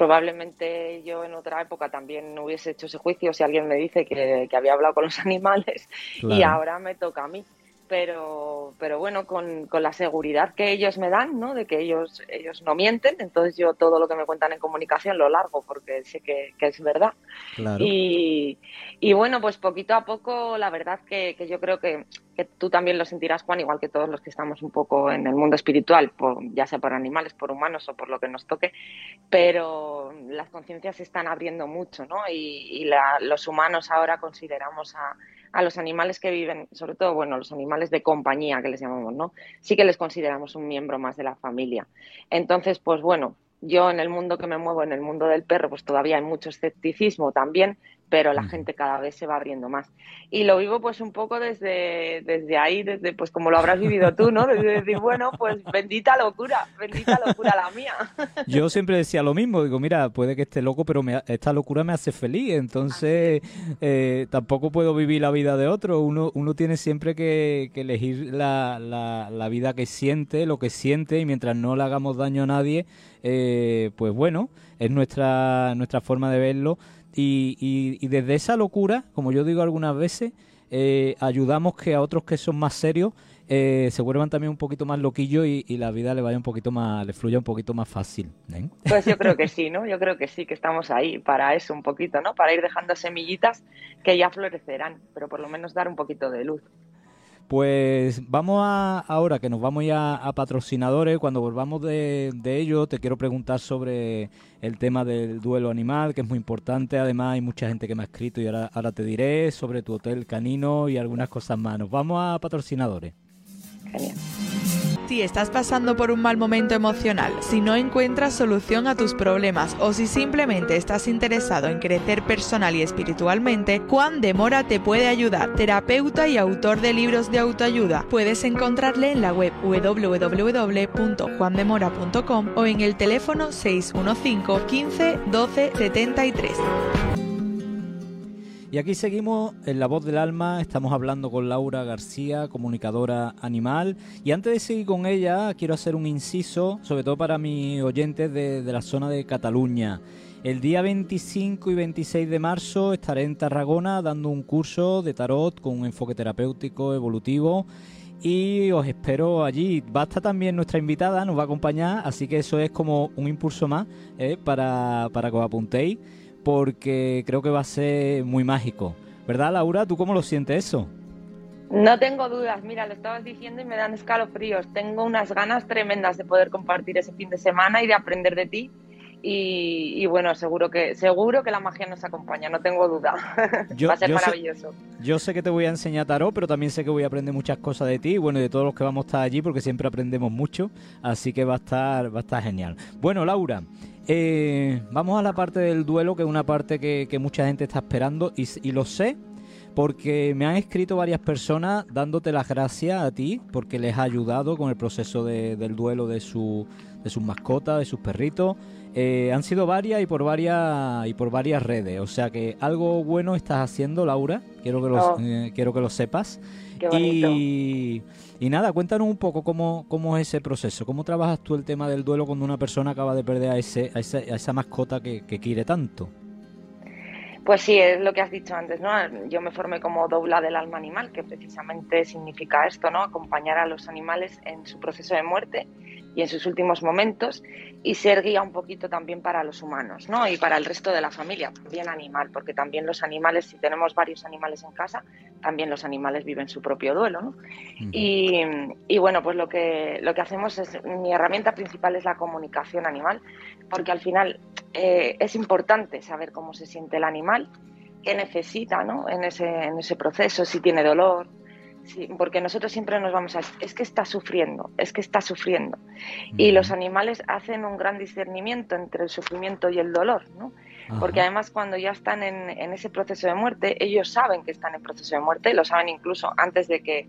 B: probablemente yo en otra época también hubiese hecho ese juicio si alguien me dice que, había hablado con los animales y ahora me toca a mí pero, pero bueno, con, con, la seguridad que ellos me dan, ¿no? De que ellos, ellos no mienten, entonces yo todo lo que me cuentan en comunicación lo largo porque sé que, es verdad. Y, y, bueno, pues poquito a poco, la verdad que, que yo creo que, que, tú también lo sentirás, Juan, igual que todos los que estamos un poco en el mundo espiritual, por, ya sea por animales, por humanos o por lo que nos toque, pero las conciencias se están abriendo mucho, ¿no? Y, y los humanos ahora consideramos a a los animales que viven, sobre todo, bueno, los animales de compañía que les llamamos, ¿no? Sí que les consideramos un miembro más de la familia. Entonces, pues bueno, yo en el mundo que me muevo, en el mundo del perro, pues todavía hay mucho escepticismo también, pero la gente cada vez se va abriendo más. Y lo vivo pues un poco desde, desde ahí, desde pues como lo habrás vivido tú, ¿no? Desde decir, bueno, pues bendita locura, bendita locura la mía.
A: Yo siempre decía lo mismo, digo, mira, puede que esté loco, pero esta locura me hace feliz, entonces eh, tampoco puedo vivir la vida de otro, uno, uno tiene siempre que, elegir la, la, la, vida que siente, lo que siente, y mientras no le hagamos daño a nadie, eh, pues bueno, es nuestra, nuestra forma de verlo y, y, desde esa locura, como yo digo algunas veces, eh, ayudamos que a otros que son más serios eh, se vuelvan también un poquito más loquillos y, la vida le vaya un poquito más, le fluya un poquito más fácil.
B: ¿eh? Pues yo creo que sí, ¿no? Yo creo que sí, que estamos ahí para eso un poquito, ¿no? Para ir dejando semillitas que ya florecerán, pero por lo menos dar un poquito de luz.
A: Pues vamos a, ahora que nos vamos ya a patrocinadores, cuando volvamos de, de ello, te quiero preguntar sobre el tema del duelo animal, que es muy importante. Además, hay mucha gente que me ha escrito y ahora, ahora te diré sobre tu hotel canino y algunas cosas más. Nos vamos a patrocinadores.
C: Si estás pasando por un mal momento emocional, si no encuentras solución a tus problemas o si simplemente estás interesado en crecer personal y espiritualmente, Juan de Mora te puede ayudar. Terapeuta y autor de libros de autoayuda. Puedes encontrarle en la web www.juandemora.com o en el teléfono 615 15 12 73.
A: Y aquí seguimos en La Voz del Alma, estamos hablando con Laura García, comunicadora animal. Y antes de seguir con ella, quiero hacer un inciso, sobre todo para mis oyentes de, la zona de Cataluña. El día 25 y 26 de marzo estaré en Tarragona dando un curso de tarot con un enfoque terapéutico evolutivo y os espero allí. Va a estar también nuestra invitada, nos va a acompañar, así que eso es como un impulso más eh, para, para que os apuntéis porque creo que va a ser muy mágico. ¿Verdad, Laura? ¿Tú cómo lo sientes eso?
B: No tengo dudas, mira, lo estabas diciendo y me dan escalofríos. Tengo unas ganas tremendas de poder compartir ese fin de semana y de aprender de ti. Y, bueno, seguro que seguro que la magia nos acompaña, no tengo duda. Va a ser maravilloso.
A: yo sé que te voy a enseñar tarot, pero también sé que voy a aprender muchas cosas de ti, bueno, y de todos los que vamos a estar allí, porque siempre aprendemos mucho, así que va a estar, va a estar genial. Bueno, Laura, eh, vamos a la parte del duelo, que es una parte que, mucha gente está esperando y, lo sé porque me han escrito varias personas dándote las gracias a ti porque les ha ayudado con el proceso del duelo de, su, de sus mascotas, de sus perritos. Eh, han sido varias y por varias y por varias redes, o sea que algo bueno estás haciendo, Laura. Quiero que lo, oh. eh, quiero que lo sepas.
B: Y,
A: y, nada, cuéntanos un poco cómo, cómo es ese proceso, cómo trabajas tú el tema del duelo cuando una persona acaba de perder a, ese, a, esa mascota que, quiere tanto.
B: Pues sí, es lo que has dicho antes, ¿no? Yo me formé como dobla del alma animal, que precisamente significa esto, ¿no? Acompañar a los animales en su proceso de muerte y en sus últimos momentos y ser guía un poquito también para los humanos, ¿no? Y para el resto de la familia, también animal, porque también los animales, si tenemos varios animales en casa, también los animales viven su propio duelo, ¿no? y, y, bueno, pues lo que, lo que hacemos es, mi herramienta principal es la comunicación animal, porque al final eh, es importante saber cómo se siente el animal, qué necesita, ¿no? En ese, en ese proceso, si tiene dolor, Sí, porque nosotros siempre nos vamos a... Es que está sufriendo, es que está sufriendo. Y los animales hacen un gran discernimiento entre el sufrimiento y el dolor, ¿no? Porque además cuando ya están en, en, ese proceso de muerte, ellos saben que están en proceso de muerte, lo saben incluso antes de que,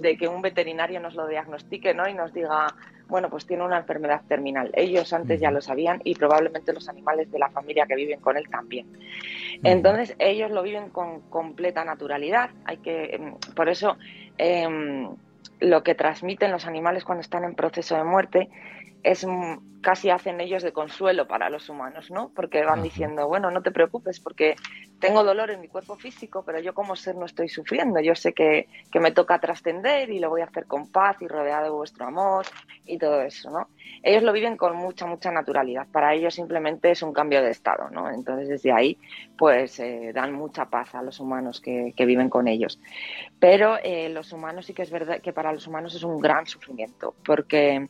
B: de que un veterinario nos lo diagnostique, ¿no? Y nos diga, bueno, pues tiene una enfermedad terminal. Ellos antes ya lo sabían y probablemente los animales de la familia que viven con él también. Entonces ellos lo viven con completa naturalidad. Hay que, em, por eso em, lo que transmiten los animales cuando están en proceso de muerte es casi hacen ellos de consuelo para los humanos, ¿no? Porque van diciendo, bueno, no te preocupes porque tengo dolor en mi cuerpo físico, pero yo como ser no estoy sufriendo. Yo sé que, que me toca trascender y lo voy a hacer con paz y rodeado de vuestro amor y todo eso, ¿no? Ellos lo viven con mucha, mucha naturalidad. Para ellos simplemente es un cambio de estado, ¿no? Entonces desde ahí, pues eh, dan mucha paz a los humanos que, que viven con ellos. Pero eh, los humanos sí que es verdad que para los humanos es un gran sufrimiento, porque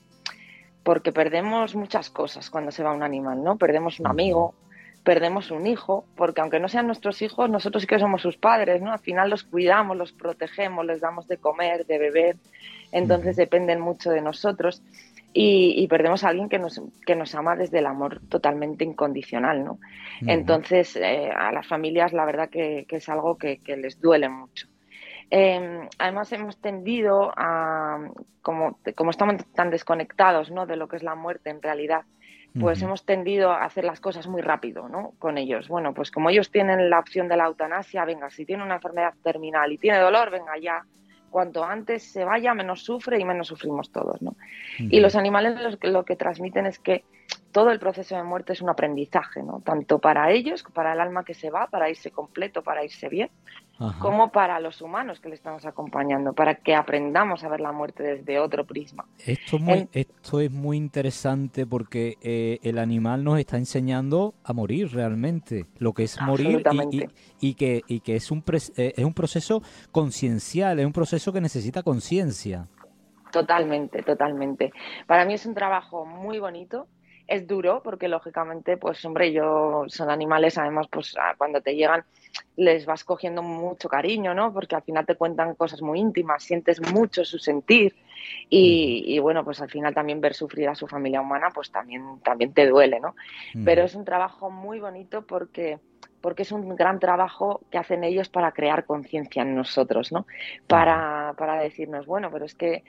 B: porque perdemos muchas cosas cuando se va un animal, ¿no? Perdemos un amigo, perdemos un hijo, porque aunque no sean nuestros hijos, nosotros sí que somos sus padres, ¿no? Al final los cuidamos, los protegemos, les damos de comer, de beber, entonces dependen mucho de nosotros. Y, perdemos a alguien que nos, que nos ama desde el amor totalmente incondicional, ¿no? Entonces, eh, a las familias la verdad que, es algo que, que les duele mucho. Eh, además hemos tendido a, como, como, estamos tan desconectados ¿no? de lo que es la muerte en realidad, pues hemos tendido a hacer las cosas muy rápido ¿no? con ellos. Bueno, pues como ellos tienen la opción de la eutanasia, venga, si tiene una enfermedad terminal y tiene dolor, venga ya, cuanto antes se vaya, menos sufre y menos sufrimos todos. ¿no? Y los animales lo que, lo que transmiten es que todo el proceso de muerte es un aprendizaje, ¿no? tanto para ellos, para el alma que se va, para irse completo, para irse bien, como para los humanos que le estamos acompañando, para que aprendamos a ver la muerte desde otro prisma.
A: Esto es muy, esto es muy interesante porque eh, el animal nos está enseñando a morir realmente, lo que es morir y, que, y que es un, eh, es un proceso conciencial, es un proceso que necesita conciencia.
B: Totalmente, totalmente. Para mí es un trabajo muy bonito es duro porque lógicamente pues hombre yo son animales además pues cuando te llegan les vas cogiendo mucho cariño no porque al final te cuentan cosas muy íntimas sientes mucho su sentir y, bueno pues al final también ver sufrir a su familia humana pues también también te duele no pero es un trabajo muy bonito porque porque es un gran trabajo que hacen ellos para crear conciencia en nosotros, ¿no? Para, para decirnos, bueno, pero es que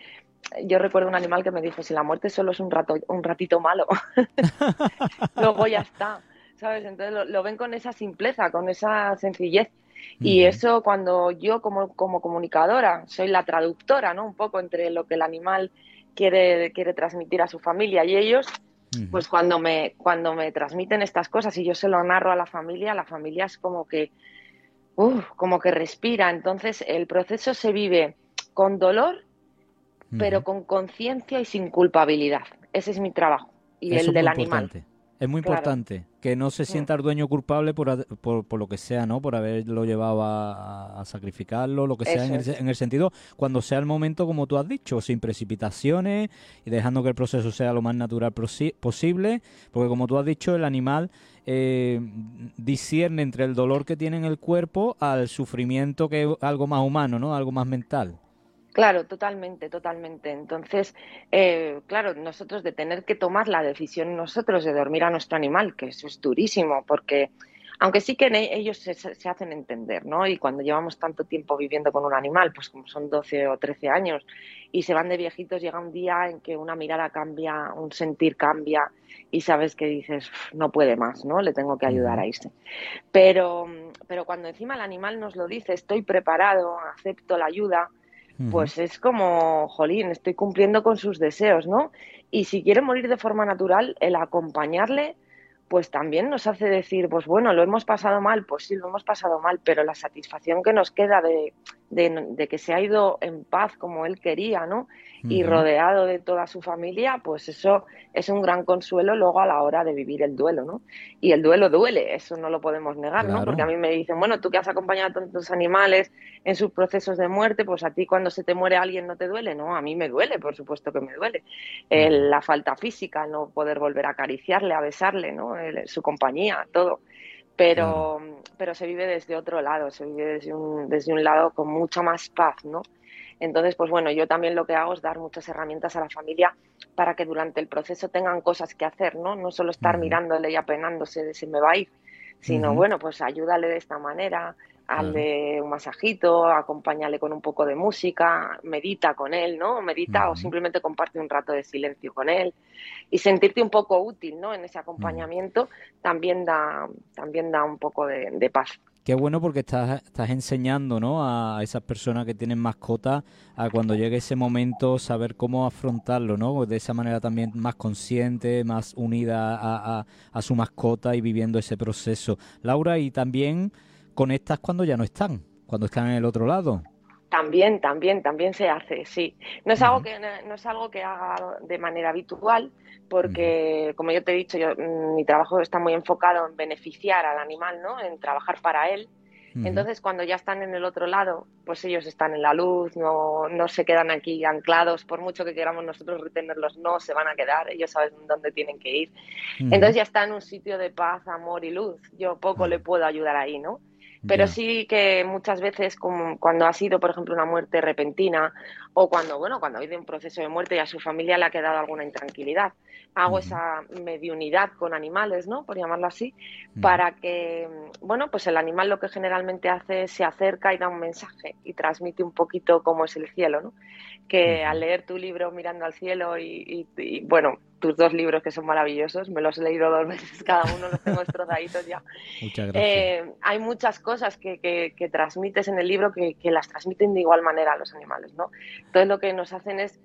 B: yo recuerdo un animal que me dijo, si la muerte solo es un, rato, un ratito malo, luego ya está, ¿sabes? Entonces lo, ven con esa simpleza, con esa sencillez. Y eso cuando yo como, como comunicadora soy la traductora, ¿no? Un poco entre lo que el animal quiere, quiere transmitir a su familia y ellos, pues cuando me, cuando me transmiten estas cosas y yo se lo narro a la familia, la familia es como que, como que respira. Entonces el proceso se vive con dolor pero con conciencia y sin culpabilidad. Ese es mi trabajo y el del animal.
A: Es muy importante que no se sienta el dueño culpable por, por, lo que sea, ¿no? Por haberlo llevado a, sacrificarlo, lo que sea, en el, en el, sentido, cuando sea el momento, como tú has dicho, sin precipitaciones y dejando que el proceso sea lo más natural posible, porque como tú has dicho, el animal eh, discierne entre el dolor que tiene en el cuerpo al sufrimiento que es algo más humano, ¿no? Algo más mental.
B: Claro, totalmente, totalmente. Entonces, eh, claro, nosotros de tener que tomar la decisión nosotros de dormir a nuestro animal, que eso es durísimo, porque aunque sí que ellos se, hacen entender, ¿no? Y cuando llevamos tanto tiempo viviendo con un animal, pues como son 12 o 13 años, y se van de viejitos, llega un día en que una mirada cambia, un sentir cambia, y sabes que dices, no puede más, ¿no? Le tengo que ayudar a irse. Pero, pero cuando encima el animal nos lo dice, estoy preparado, acepto la ayuda, pues es como, jolín, estoy cumpliendo con sus deseos, ¿no? Y si quiere morir de forma natural, el acompañarle, pues también nos hace decir, pues bueno, lo hemos pasado mal, pues sí, lo hemos pasado mal, pero la satisfacción que nos queda de, de, que se ha ido en paz como él quería, ¿no? Y rodeado de toda su familia, pues eso es un gran consuelo luego a la hora de vivir el duelo, ¿no? Y el duelo duele, eso no lo podemos negar, ¿no? Porque a mí me dicen, bueno, tú que has acompañado a tantos animales en sus procesos de muerte, pues a ti cuando se te muere alguien no te duele, ¿no? A mí me duele, por supuesto que me duele. la falta física, no poder volver a acariciarle, a besarle, ¿no? su compañía, todo pero, pero se vive desde otro lado, se vive desde un, desde un lado con mucha más paz, ¿no? Entonces, pues bueno, yo también lo que hago es dar muchas herramientas a la familia para que durante el proceso tengan cosas que hacer, ¿no? No solo estar mirándole y apenándose de si me va a ir, sino, bueno, pues ayúdale de esta manera, hazle un masajito, acompáñale con un poco de música, medita con él, ¿no? Medita o simplemente comparte un rato de silencio con él y sentirte un poco útil, ¿no? En ese acompañamiento también da también da un poco de, paz.
A: Qué bueno porque estás, estás enseñando ¿no? a esas personas que tienen mascotas a cuando llegue ese momento saber cómo afrontarlo, ¿no? De esa manera también más consciente, más unida a, a su mascota y viviendo ese proceso. Laura, y también conectas cuando ya no están, cuando están en el otro lado.
B: También, también, también se hace, sí. No es algo que no es algo que haga de manera habitual, porque como yo te he dicho, yo, mm, mi trabajo está muy enfocado en beneficiar al animal, ¿no? En trabajar para él. Entonces, cuando ya están en el otro lado, pues ellos están en la luz, no, no se quedan aquí anclados, por mucho que queramos nosotros retenerlos, no se van a quedar, ellos saben dónde tienen que ir. Entonces ya está en un sitio de paz, amor y luz. Yo poco le puedo ayudar ahí, ¿no? Pero sí que muchas veces, como cuando ha sido, por ejemplo, una muerte repentina o cuando, bueno, cuando ha habido un proceso de muerte y a su familia le ha quedado alguna intranquilidad, hago esa mediunidad con animales, ¿no? Por llamarlo así, para que, bueno, pues el animal lo que generalmente hace es se acerca y da un mensaje y transmite un poquito cómo es el cielo, ¿no? Que al leer tu libro mirando al cielo y, bueno, tus dos libros que son maravillosos, me los he leído dos veces cada uno, los tengo estrozaditos ya.
A: Muchas
B: gracias. Eh, hay muchas cosas que, que, transmites en el libro que, que las transmiten de igual manera a los animales, ¿no? Entonces lo que nos hacen es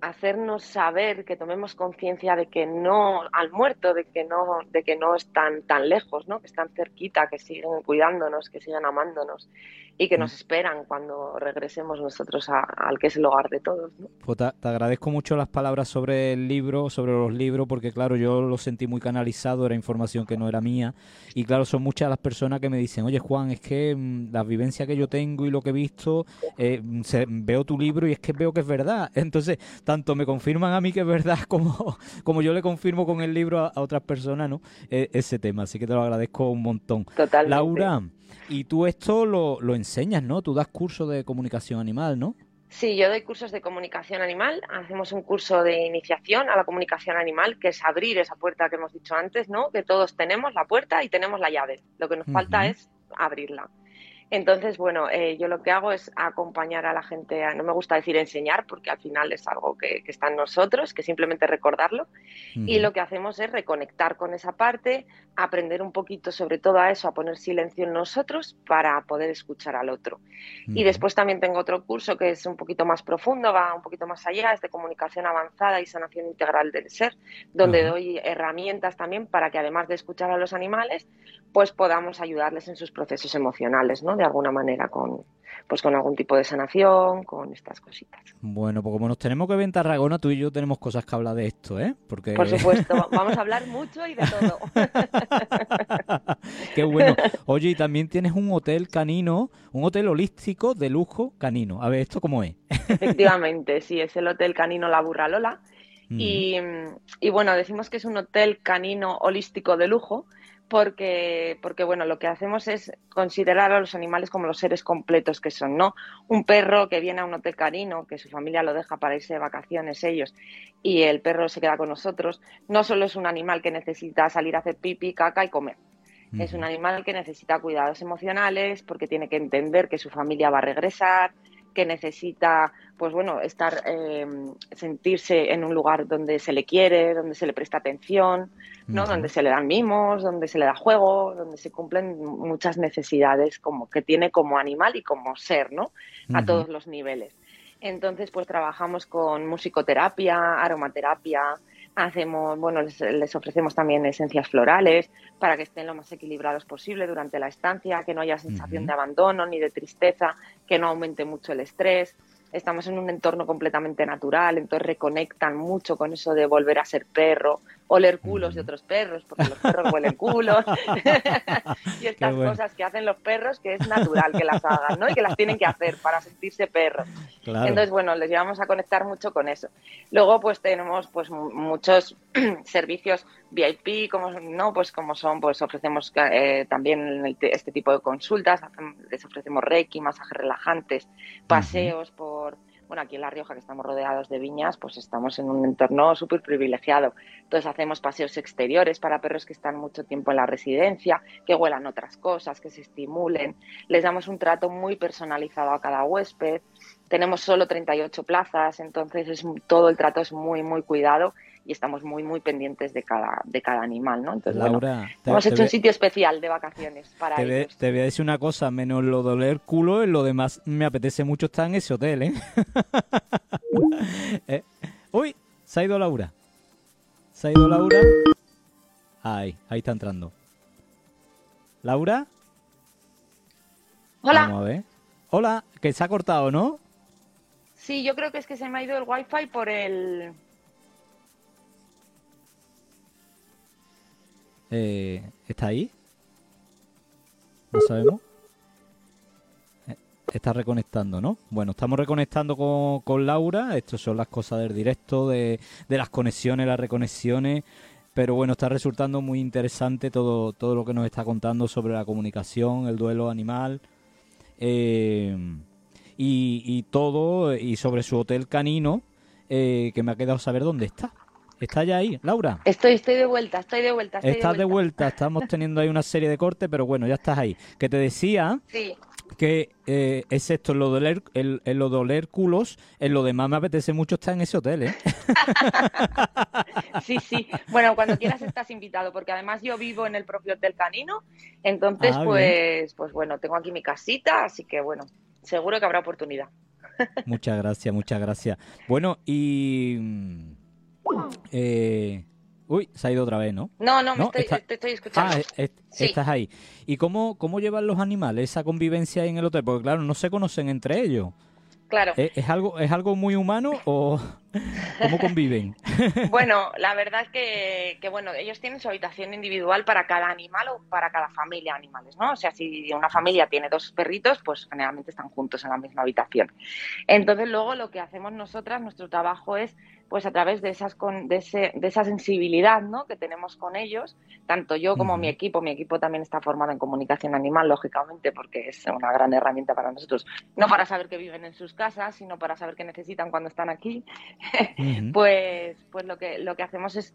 B: hacernos saber que tomemos conciencia de que no al muerto de que no de que no están tan lejos no que están cerquita que siguen cuidándonos que siguen amándonos y que nos esperan cuando regresemos nosotros al que es el hogar de todos. ¿no?
A: Pues te, agradezco mucho las palabras sobre el libro, sobre los libros, porque claro, yo lo sentí muy canalizado, era información que no era mía, y claro, son muchas las personas que me dicen, oye Juan, es que mm, la vivencia que yo tengo y lo que he visto, eh, veo tu libro y es que veo que es verdad. Entonces, tanto me confirman a mí que es verdad como, como yo le confirmo con el libro a, otras personas, ¿no? E, ese tema, así que te lo agradezco un montón.
B: Totalmente.
A: Laura, y tú esto lo, lo enseñas, ¿no? Tú das cursos de comunicación animal, ¿no?
B: Sí, yo doy cursos de comunicación animal. Hacemos un curso de iniciación a la comunicación animal, que es abrir esa puerta que hemos dicho antes, ¿no? Que todos tenemos la puerta y tenemos la llave. Lo que nos falta es abrirla. Entonces, bueno, eh, yo lo que hago es acompañar a la gente, no me gusta decir enseñar, porque al final es algo que, está en nosotros, que simplemente recordarlo. Y lo que hacemos es reconectar con esa parte, aprender un poquito sobre todo a eso, a poner silencio en nosotros para poder escuchar al otro. Y después también tengo otro curso que es un poquito más profundo, va un poquito más allá, es de comunicación avanzada y sanación integral del ser, donde doy herramientas también para que además de escuchar a los animales, pues podamos ayudarles en sus procesos emocionales, ¿no? De alguna manera con, pues con algún tipo de sanación, con estas cositas.
A: Bueno, pues como nos tenemos que ver en Tarragona, tú y yo tenemos cosas que hablar de esto, ¿eh?
B: Porque... Por supuesto, vamos a hablar mucho y de todo.
A: Qué bueno. Oye, y también tienes un hotel canino, un hotel holístico de lujo canino. A ver, ¿esto cómo es?
B: Efectivamente, sí, es el Hotel Canino La Burra Lola. y, y bueno, decimos que es un hotel canino holístico de lujo porque, porque bueno, lo que hacemos es considerar a los animales como los seres completos que son, ¿no? Un perro que viene a un hotel carino, que su familia lo deja para irse de vacaciones ellos, y el perro se queda con nosotros, no solo es un animal que necesita salir a hacer pipi, caca y comer. Es un animal que necesita cuidados emocionales porque tiene que entender que su familia va a regresar, que necesita, pues bueno, estar, eh, sentirse en un lugar donde se le quiere, donde se le presta atención, ¿no? Donde se le dan mimos, donde se le da juego, donde se cumplen muchas necesidades como que tiene como animal y como ser, ¿no? A todos los niveles. Entonces, pues trabajamos con musicoterapia, aromaterapia, Hacemos, bueno, les, ofrecemos también esencias florales para que estén lo más equilibrados posible durante la estancia, que no haya sensación de abandono ni de tristeza, que no aumente mucho el estrés. Estamos en un entorno completamente natural, entonces reconectan mucho con eso de volver a ser perro, oler culos de otros perros, porque los perros huelen culos, y estas cosas que hacen los perros que es natural que las hagan, ¿no? Y que las tienen que hacer para sentirse perros. Entonces, bueno, les llevamos a conectar mucho con eso. Luego, pues tenemos pues muchos servicios VIP, como no, pues como son, pues ofrecemos eh, también este tipo de consultas, les ofrecemos reiki, masajes relajantes, paseos por bueno, aquí en La Rioja, que estamos rodeados de viñas, pues estamos en un entorno súper privilegiado. Entonces hacemos paseos exteriores para perros que están mucho tiempo en la residencia, que huelan otras cosas, que se estimulen. Les damos un trato muy personalizado a cada huésped. Tenemos solo 38 plazas, entonces es, todo el trato es muy, muy cuidado y estamos muy, muy pendientes de cada, de cada animal, ¿no? Entonces, Laura, hemos hecho un sitio especial de vacaciones para
A: te
B: ellos.
A: te voy a decir una cosa, menos lo de oler culo, en lo demás me apetece mucho estar en ese hotel, ¿eh? ¿eh? Uy, se ha ido Laura. Se ha ido Laura. Ahí, ahí está entrando. ¿Laura?
B: Hola.
A: Vamos a ver. Hola, que se ha cortado, ¿no?
B: Sí, yo creo que es que se me ha ido el wifi por el
A: Eh, ¿Está ahí? No sabemos. Eh, está reconectando, ¿no? Bueno, estamos reconectando con, Laura. Estas son las cosas del directo, de, las conexiones, las reconexiones. Pero bueno, está resultando muy interesante todo, todo lo que nos está contando sobre la comunicación, el duelo animal. Eh, y, todo, y sobre su hotel canino, que me ha quedado saber dónde está. ¿Está ya ahí, Laura?
B: Estoy, estoy de vuelta, estoy de vuelta.
A: estás de vuelta. estamos teniendo ahí una serie de cortes, pero bueno, ya estás ahí. Que te decía que eh, es esto, lo de oler, el, lo de oler culos, en lo demás me apetece mucho estar en ese hotel, ¿eh?
B: sí, sí. Bueno, cuando quieras estás invitado, porque además yo vivo en el propio Hotel Canino, entonces ah, pues, pues bueno, tengo aquí mi casita, así que bueno, seguro que habrá oportunidad.
A: muchas gracias, muchas gracias. Bueno, y eh, uy, se ha ido otra vez, ¿no?
B: No, no, me Estoy, te estoy escuchando.
A: Ah, estás ahí. ¿Y cómo, cómo llevan los animales esa convivencia en el hotel? Porque claro, no se conocen entre ellos.
B: Claro.
A: ¿Es, algo, ¿Es algo muy humano o cómo conviven?
B: bueno, la verdad es que, que, bueno, ellos tienen su habitación individual para cada animal o para cada familia de animales, ¿no? O sea, si una familia tiene dos perritos, pues generalmente están juntos en la misma habitación. Entonces, luego lo que hacemos nosotras, nuestro trabajo es pues a través de, esas con, de, ese, de esa sensibilidad ¿no? que tenemos con ellos, tanto yo como mi equipo, mi equipo también está formado en comunicación animal, lógicamente, porque es una gran herramienta para nosotros, no para saber que viven en sus casas, sino para saber qué necesitan cuando están aquí, pues, pues lo, que, lo que hacemos es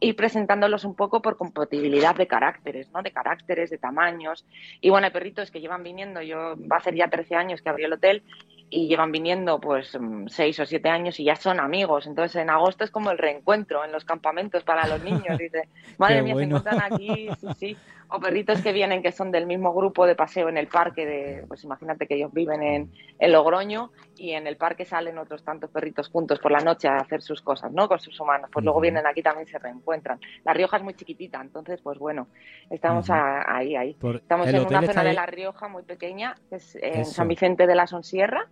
B: ir presentándolos un poco por compatibilidad de caracteres, ¿no? de caracteres, de tamaños, y bueno, hay perritos que llevan viniendo, yo va a ser ya 13 años que abrí el hotel, y llevan viniendo pues mm, seis o siete años y ya son amigos. Entonces en agosto es como el reencuentro en los campamentos para los niños. Dice, madre mía, se encuentran aquí, sí, sí. O perritos que vienen que son del mismo grupo de paseo en el parque de, pues imagínate que ellos viven en, en Logroño y en el parque salen otros tantos perritos juntos por la noche a hacer sus cosas, ¿no? Con sus humanos. Pues luego vienen aquí también se reencuentran. La Rioja es muy chiquitita, entonces pues bueno, estamos ahí, ahí. estamos en una zona de La Rioja muy pequeña, que es en San Vicente de la Sonsierra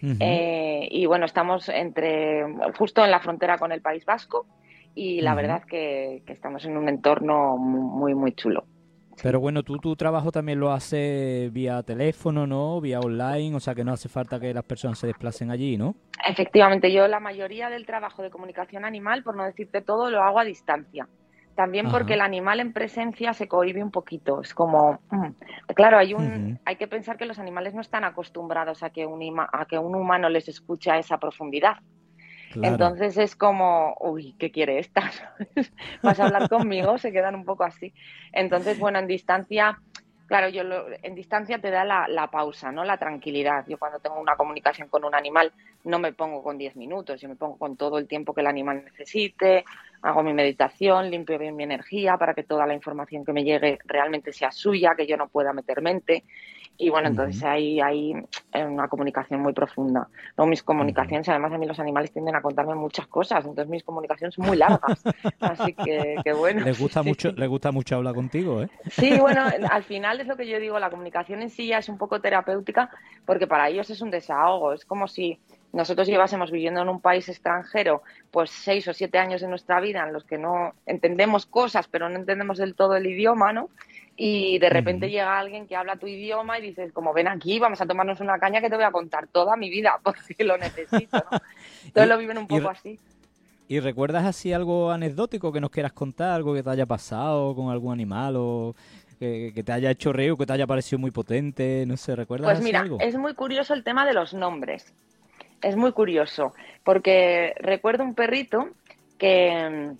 B: eh, y bueno, estamos entre justo en la frontera con el País Vasco y la verdad que, que, estamos en un entorno muy, muy chulo.
A: Pero bueno, tú tu trabajo también lo haces vía teléfono, ¿no? Vía online, o sea que no hace falta que las personas se desplacen allí, ¿no?
B: Efectivamente, yo la mayoría del trabajo de comunicación animal, por no decirte todo, lo hago a distancia. También porque el animal en presencia se cohibe un poquito. Es como, mm, claro, hay un, hay que pensar que los animales no están acostumbrados a que un, a que un humano les escuche a esa profundidad. Entonces es como, uy, ¿qué quiere esta? ¿Vas a hablar conmigo? Se quedan un poco así. Entonces, bueno, en distancia Claro, yo en distancia te da la, pausa, ¿no? La tranquilidad. Yo cuando tengo una comunicación con un animal no me pongo con 10 minutos, yo me pongo con todo el tiempo que el animal necesite, hago mi meditación, limpio bien mi energía para que toda la información que me llegue realmente sea suya, que yo no pueda meter mente. Y bueno, entonces ahí hay una comunicación muy profunda. Luego mis comunicaciones, además a mí los animales tienden a contarme muchas cosas, entonces mis comunicaciones son muy largas. Así que, bueno.
A: Les gusta mucho, les gusta mucho hablar contigo, ¿eh?
B: Sí, bueno, al final es lo que yo digo, la comunicación en sí ya es un poco terapéutica, porque para ellos es un desahogo. Es como si nosotros llevásemos viviendo en un país extranjero pues seis o siete años de nuestra vida en los que no entendemos cosas, pero no entendemos del todo el idioma, ¿no? y de repente llega alguien que habla tu idioma y dices, como ven aquí, vamos a tomarnos una caña que te voy a contar toda mi vida porque lo necesito. ¿no? Entonces lo viven un poco así.
A: ¿Y recuerdas así algo anecdótico que nos quieras contar, algo que te haya pasado con algún animal o que, te haya hecho reír o que te haya parecido muy potente? No sé, ¿recuerdas
B: Pues mira, es muy curioso el tema de los nombres. Es muy curioso porque recuerdo un perrito que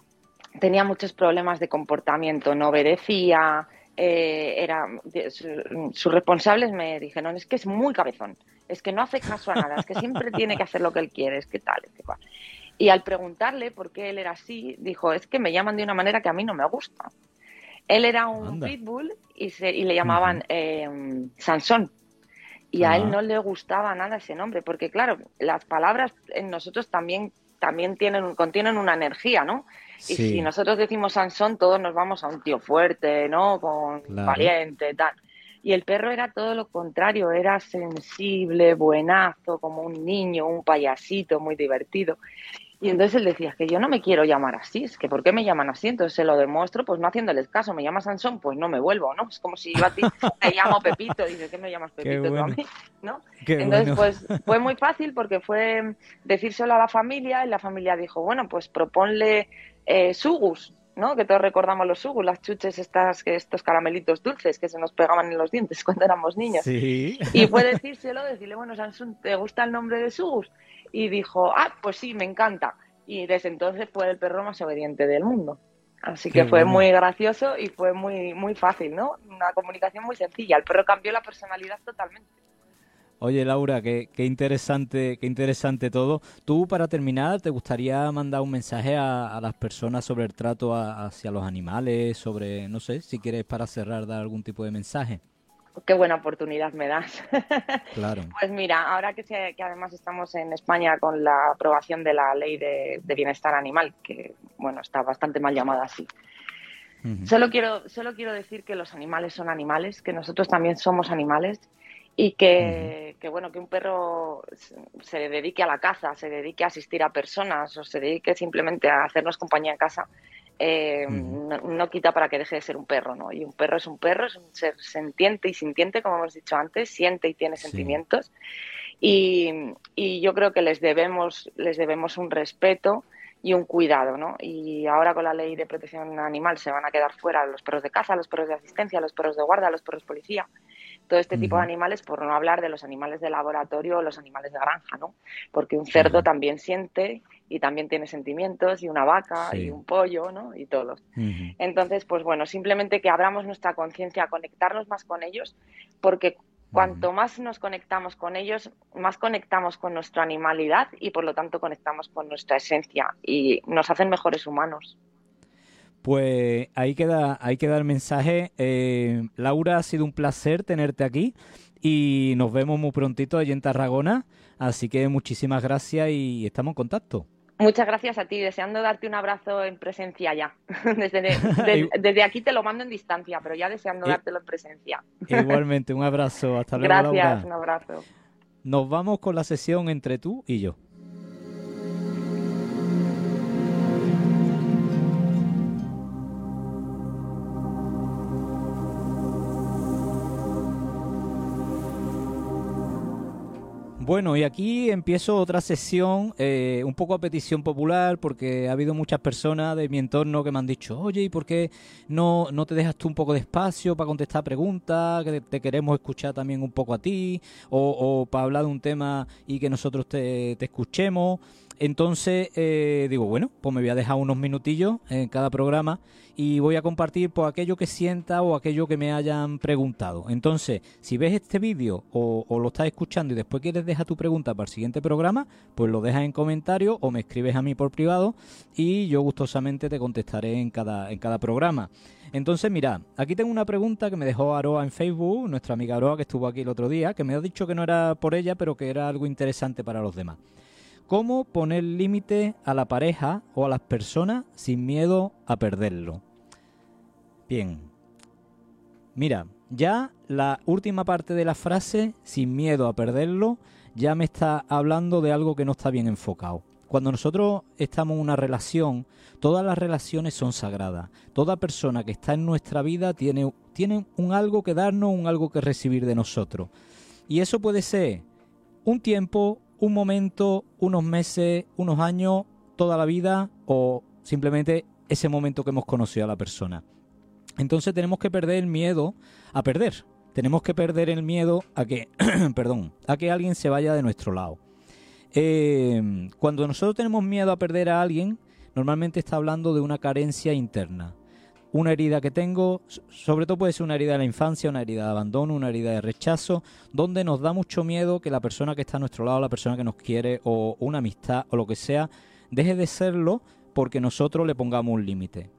B: mm, tenía muchos problemas de comportamiento, no obedecía, eh, era, sus responsables me dijeron, es que es muy cabezón, es que no hace caso a nada, es que siempre tiene que hacer lo que él quiere, es que tal, es que cual. Y al preguntarle por qué él era así, dijo, es que me llaman de una manera que a mí no me gusta. Él era un pitbull y, se, y le llamaban eh, Sansón. Y a él no le gustaba nada ese nombre, porque claro, las palabras en nosotros también, también tienen, contienen una energía, ¿no? Y si nosotros decimos Sansón, todos nos vamos a un tío fuerte, ¿no? Con valiente, tal. Y el perro era todo lo contrario, era sensible, buenazo, como un niño, un payasito, muy divertido. Y entonces él decía, que yo no me quiero llamar así, es que ¿por qué me llaman así? Entonces se lo demuestro, pues no haciéndoles caso, me llamas Sansón, pues no me vuelvo, ¿no? Es como si yo a ti te llamo Pepito, dice, ¿qué me llamas Pepito tú a mí? ¿No? entonces, pues fue muy fácil porque fue decírselo a la familia y la familia dijo, bueno, pues proponle eh, sugus, ¿no? Que todos recordamos los sugus, las chuches estas, estos caramelitos dulces que se nos pegaban en los dientes cuando éramos niños.
A: Sí.
B: Y fue decírselo, decirle, bueno, Samsung, ¿te gusta el nombre de sugus? Y dijo, ah, pues sí, me encanta. Y desde entonces fue el perro más obediente del mundo. Así que fue muy gracioso y fue muy, muy fácil, ¿no? Una comunicación muy sencilla. El perro cambió la personalidad totalmente.
A: Oye, Laura, qué, qué, interesante, qué interesante todo. Tú, para terminar, ¿te gustaría mandar un mensaje a, las personas sobre el trato hacia los animales, sobre, no sé, si quieres para cerrar dar algún tipo de mensaje?
B: Qué buena oportunidad me das.
A: Claro.
B: pues mira, ahora que, que además estamos en España con la aprobación de la ley de, bienestar animal, que bueno, está bastante mal llamada así. Solo quiero, solo quiero decir que los animales son animales, que nosotros también somos animales y que, bueno que un perro se dedique a la caza, se dedique a asistir a personas o se dedique simplemente a hacernos compañía en casa, eh, no, quita para que deje de ser un perro, ¿no? Y un perro es un perro, es un ser sentiente y sintiente, como hemos dicho antes, siente y tiene sentimientos. Y, y, yo creo que les debemos, les debemos un respeto y un cuidado, ¿no? Y ahora con la ley de protección animal se van a quedar fuera los perros de caza, los perros de asistencia, los perros de guarda, los perros policía todo este tipo de animales, por no hablar de los animales de laboratorio o los animales de granja, ¿no? Porque un cerdo también siente y también tiene sentimientos, y una vaca, y un pollo, ¿no? Y todos. Entonces, pues bueno, simplemente que abramos nuestra conciencia, conectarnos más con ellos, porque cuanto más nos conectamos con ellos, más conectamos con nuestra animalidad y por lo tanto conectamos con nuestra esencia y nos hacen mejores humanos.
A: Pues ahí queda, ahí queda el mensaje. Eh, Laura, ha sido un placer tenerte aquí y nos vemos muy prontito allí en Tarragona. Así que muchísimas gracias y estamos en contacto.
B: Muchas gracias a ti, deseando darte un abrazo en presencia ya. Desde, desde, aquí te lo mando en distancia, pero ya deseando dártelo en presencia.
A: Igualmente, un abrazo. Hasta luego.
B: Gracias, un abrazo.
A: Nos vamos con la sesión entre tú y yo. Bueno, y aquí empiezo otra sesión, eh, un poco a petición popular, porque ha habido muchas personas de mi entorno que me han dicho, oye, ¿y por qué no, no te dejas tú un poco de espacio para contestar preguntas? Que te queremos escuchar también un poco a ti, o, para hablar de un tema y que nosotros te, te escuchemos. Entonces eh, digo, bueno, pues me voy a dejar unos minutillos en cada programa y voy a compartir por aquello que sienta o aquello que me hayan preguntado. Entonces, si ves este vídeo o, lo estás escuchando y después quieres dejar tu pregunta para el siguiente programa, pues lo dejas en comentarios o me escribes a mí por privado y yo gustosamente te contestaré en cada, en cada programa. Entonces, mira, aquí tengo una pregunta que me dejó Aroa en Facebook, nuestra amiga Aroa que estuvo aquí el otro día, que me ha dicho que no era por ella, pero que era algo interesante para los demás. ¿Cómo poner límite a la pareja o a las personas sin miedo a perderlo? Bien. Mira, ya la última parte de la frase, sin miedo a perderlo, ya me está hablando de algo que no está bien enfocado. Cuando nosotros estamos en una relación, todas las relaciones son sagradas. Toda persona que está en nuestra vida tiene, un algo que darnos, un algo que recibir de nosotros. Y eso puede ser un tiempo, un momento, unos meses, unos años, toda la vida o simplemente ese momento que hemos conocido a la persona. Entonces tenemos que perder el miedo a perder. Tenemos que perder el miedo a que, perdón, a que alguien se vaya de nuestro lado. Eh, cuando nosotros tenemos miedo a perder a alguien, normalmente está hablando de una carencia interna. Una herida que tengo, sobre todo puede ser una herida de la infancia, una herida de abandono, una herida de rechazo, donde nos da mucho miedo que la persona que está a nuestro lado, la persona que nos quiere o una amistad o lo que sea, deje de serlo porque nosotros le pongamos un límite.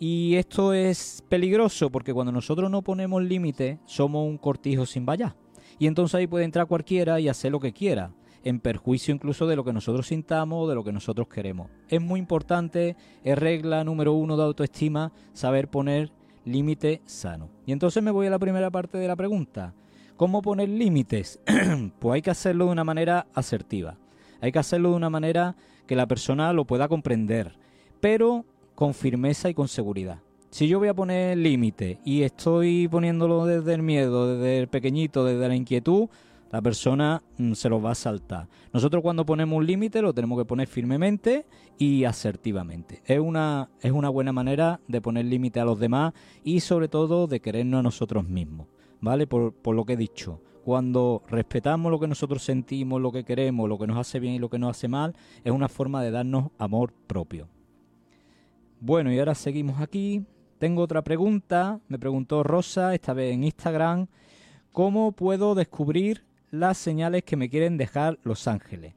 A: Y esto es peligroso porque cuando nosotros no ponemos límite, somos un cortijo sin vallar. Y entonces ahí puede entrar cualquiera y hacer lo que quiera en perjuicio incluso de lo que nosotros sintamos o de lo que nosotros queremos. Es muy importante, es regla número uno de autoestima, saber poner límite sano. Y entonces me voy a la primera parte de la pregunta. ¿Cómo poner límites? pues hay que hacerlo de una manera asertiva. Hay que hacerlo de una manera que la persona lo pueda comprender, pero con firmeza y con seguridad. Si yo voy a poner límite y estoy poniéndolo desde el miedo, desde el pequeñito, desde la inquietud, la persona mm, se lo va a saltar. Nosotros cuando ponemos un límite lo tenemos que poner firmemente y asertivamente. Es una, es una buena manera de poner límite a los demás y sobre todo de querernos a nosotros mismos. ¿Vale? Por, por lo que he dicho. Cuando respetamos lo que nosotros sentimos, lo que queremos, lo que nos hace bien y lo que nos hace mal, es una forma de darnos amor propio. Bueno, y ahora seguimos aquí. Tengo otra pregunta. Me preguntó Rosa, esta vez en Instagram. ¿Cómo puedo descubrir las señales que me quieren dejar los ángeles.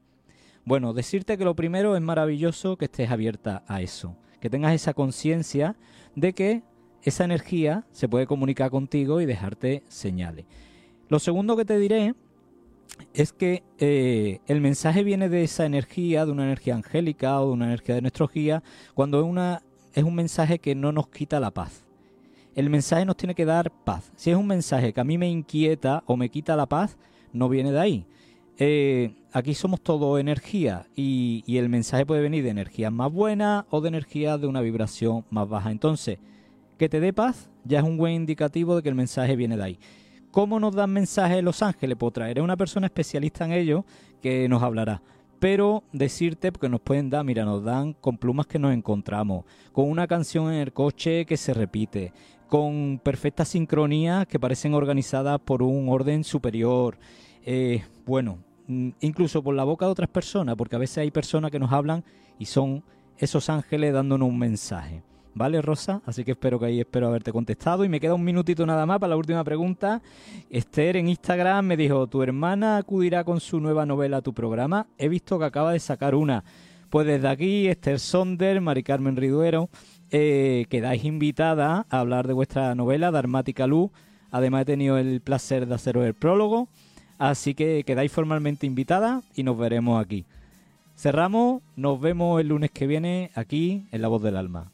A: Bueno, decirte que lo primero es maravilloso que estés abierta a eso, que tengas esa conciencia de que esa energía se puede comunicar contigo y dejarte señales. Lo segundo que te diré es que eh, el mensaje viene de esa energía, de una energía angélica o de una energía de nuestro guía, cuando una, es un mensaje que no nos quita la paz. El mensaje nos tiene que dar paz. Si es un mensaje que a mí me inquieta o me quita la paz, no viene de ahí. Eh, aquí somos todo energía y, el mensaje puede venir de energías más buenas o de energías de una vibración más baja. Entonces, que te dé paz ya es un buen indicativo de que el mensaje viene de ahí. ¿Cómo nos dan mensajes Los Ángeles? Pues traeré a una persona especialista en ello que nos hablará. Pero decirte, porque nos pueden dar, mira, nos dan con plumas que nos encontramos, con una canción en el coche que se repite, con perfecta sincronía que parecen organizadas por un orden superior. Eh, bueno, mm, incluso por la boca de otras personas, porque a veces hay personas que nos hablan y son esos ángeles dándonos un mensaje. ¿Vale, Rosa? Así que espero que ahí espero haberte contestado. Y me queda un minutito nada más para la última pregunta. Esther en Instagram me dijo, ¿tu hermana acudirá con su nueva novela a tu programa? He visto que acaba de sacar una. Pues desde aquí, Esther Sonder, Mari Carmen Riduero, eh, quedáis invitada a hablar de vuestra novela, Darmática Luz. Además he tenido el placer de haceros el prólogo, así que quedáis formalmente invitada y nos veremos aquí. Cerramos, nos vemos el lunes que viene aquí en La Voz del Alma.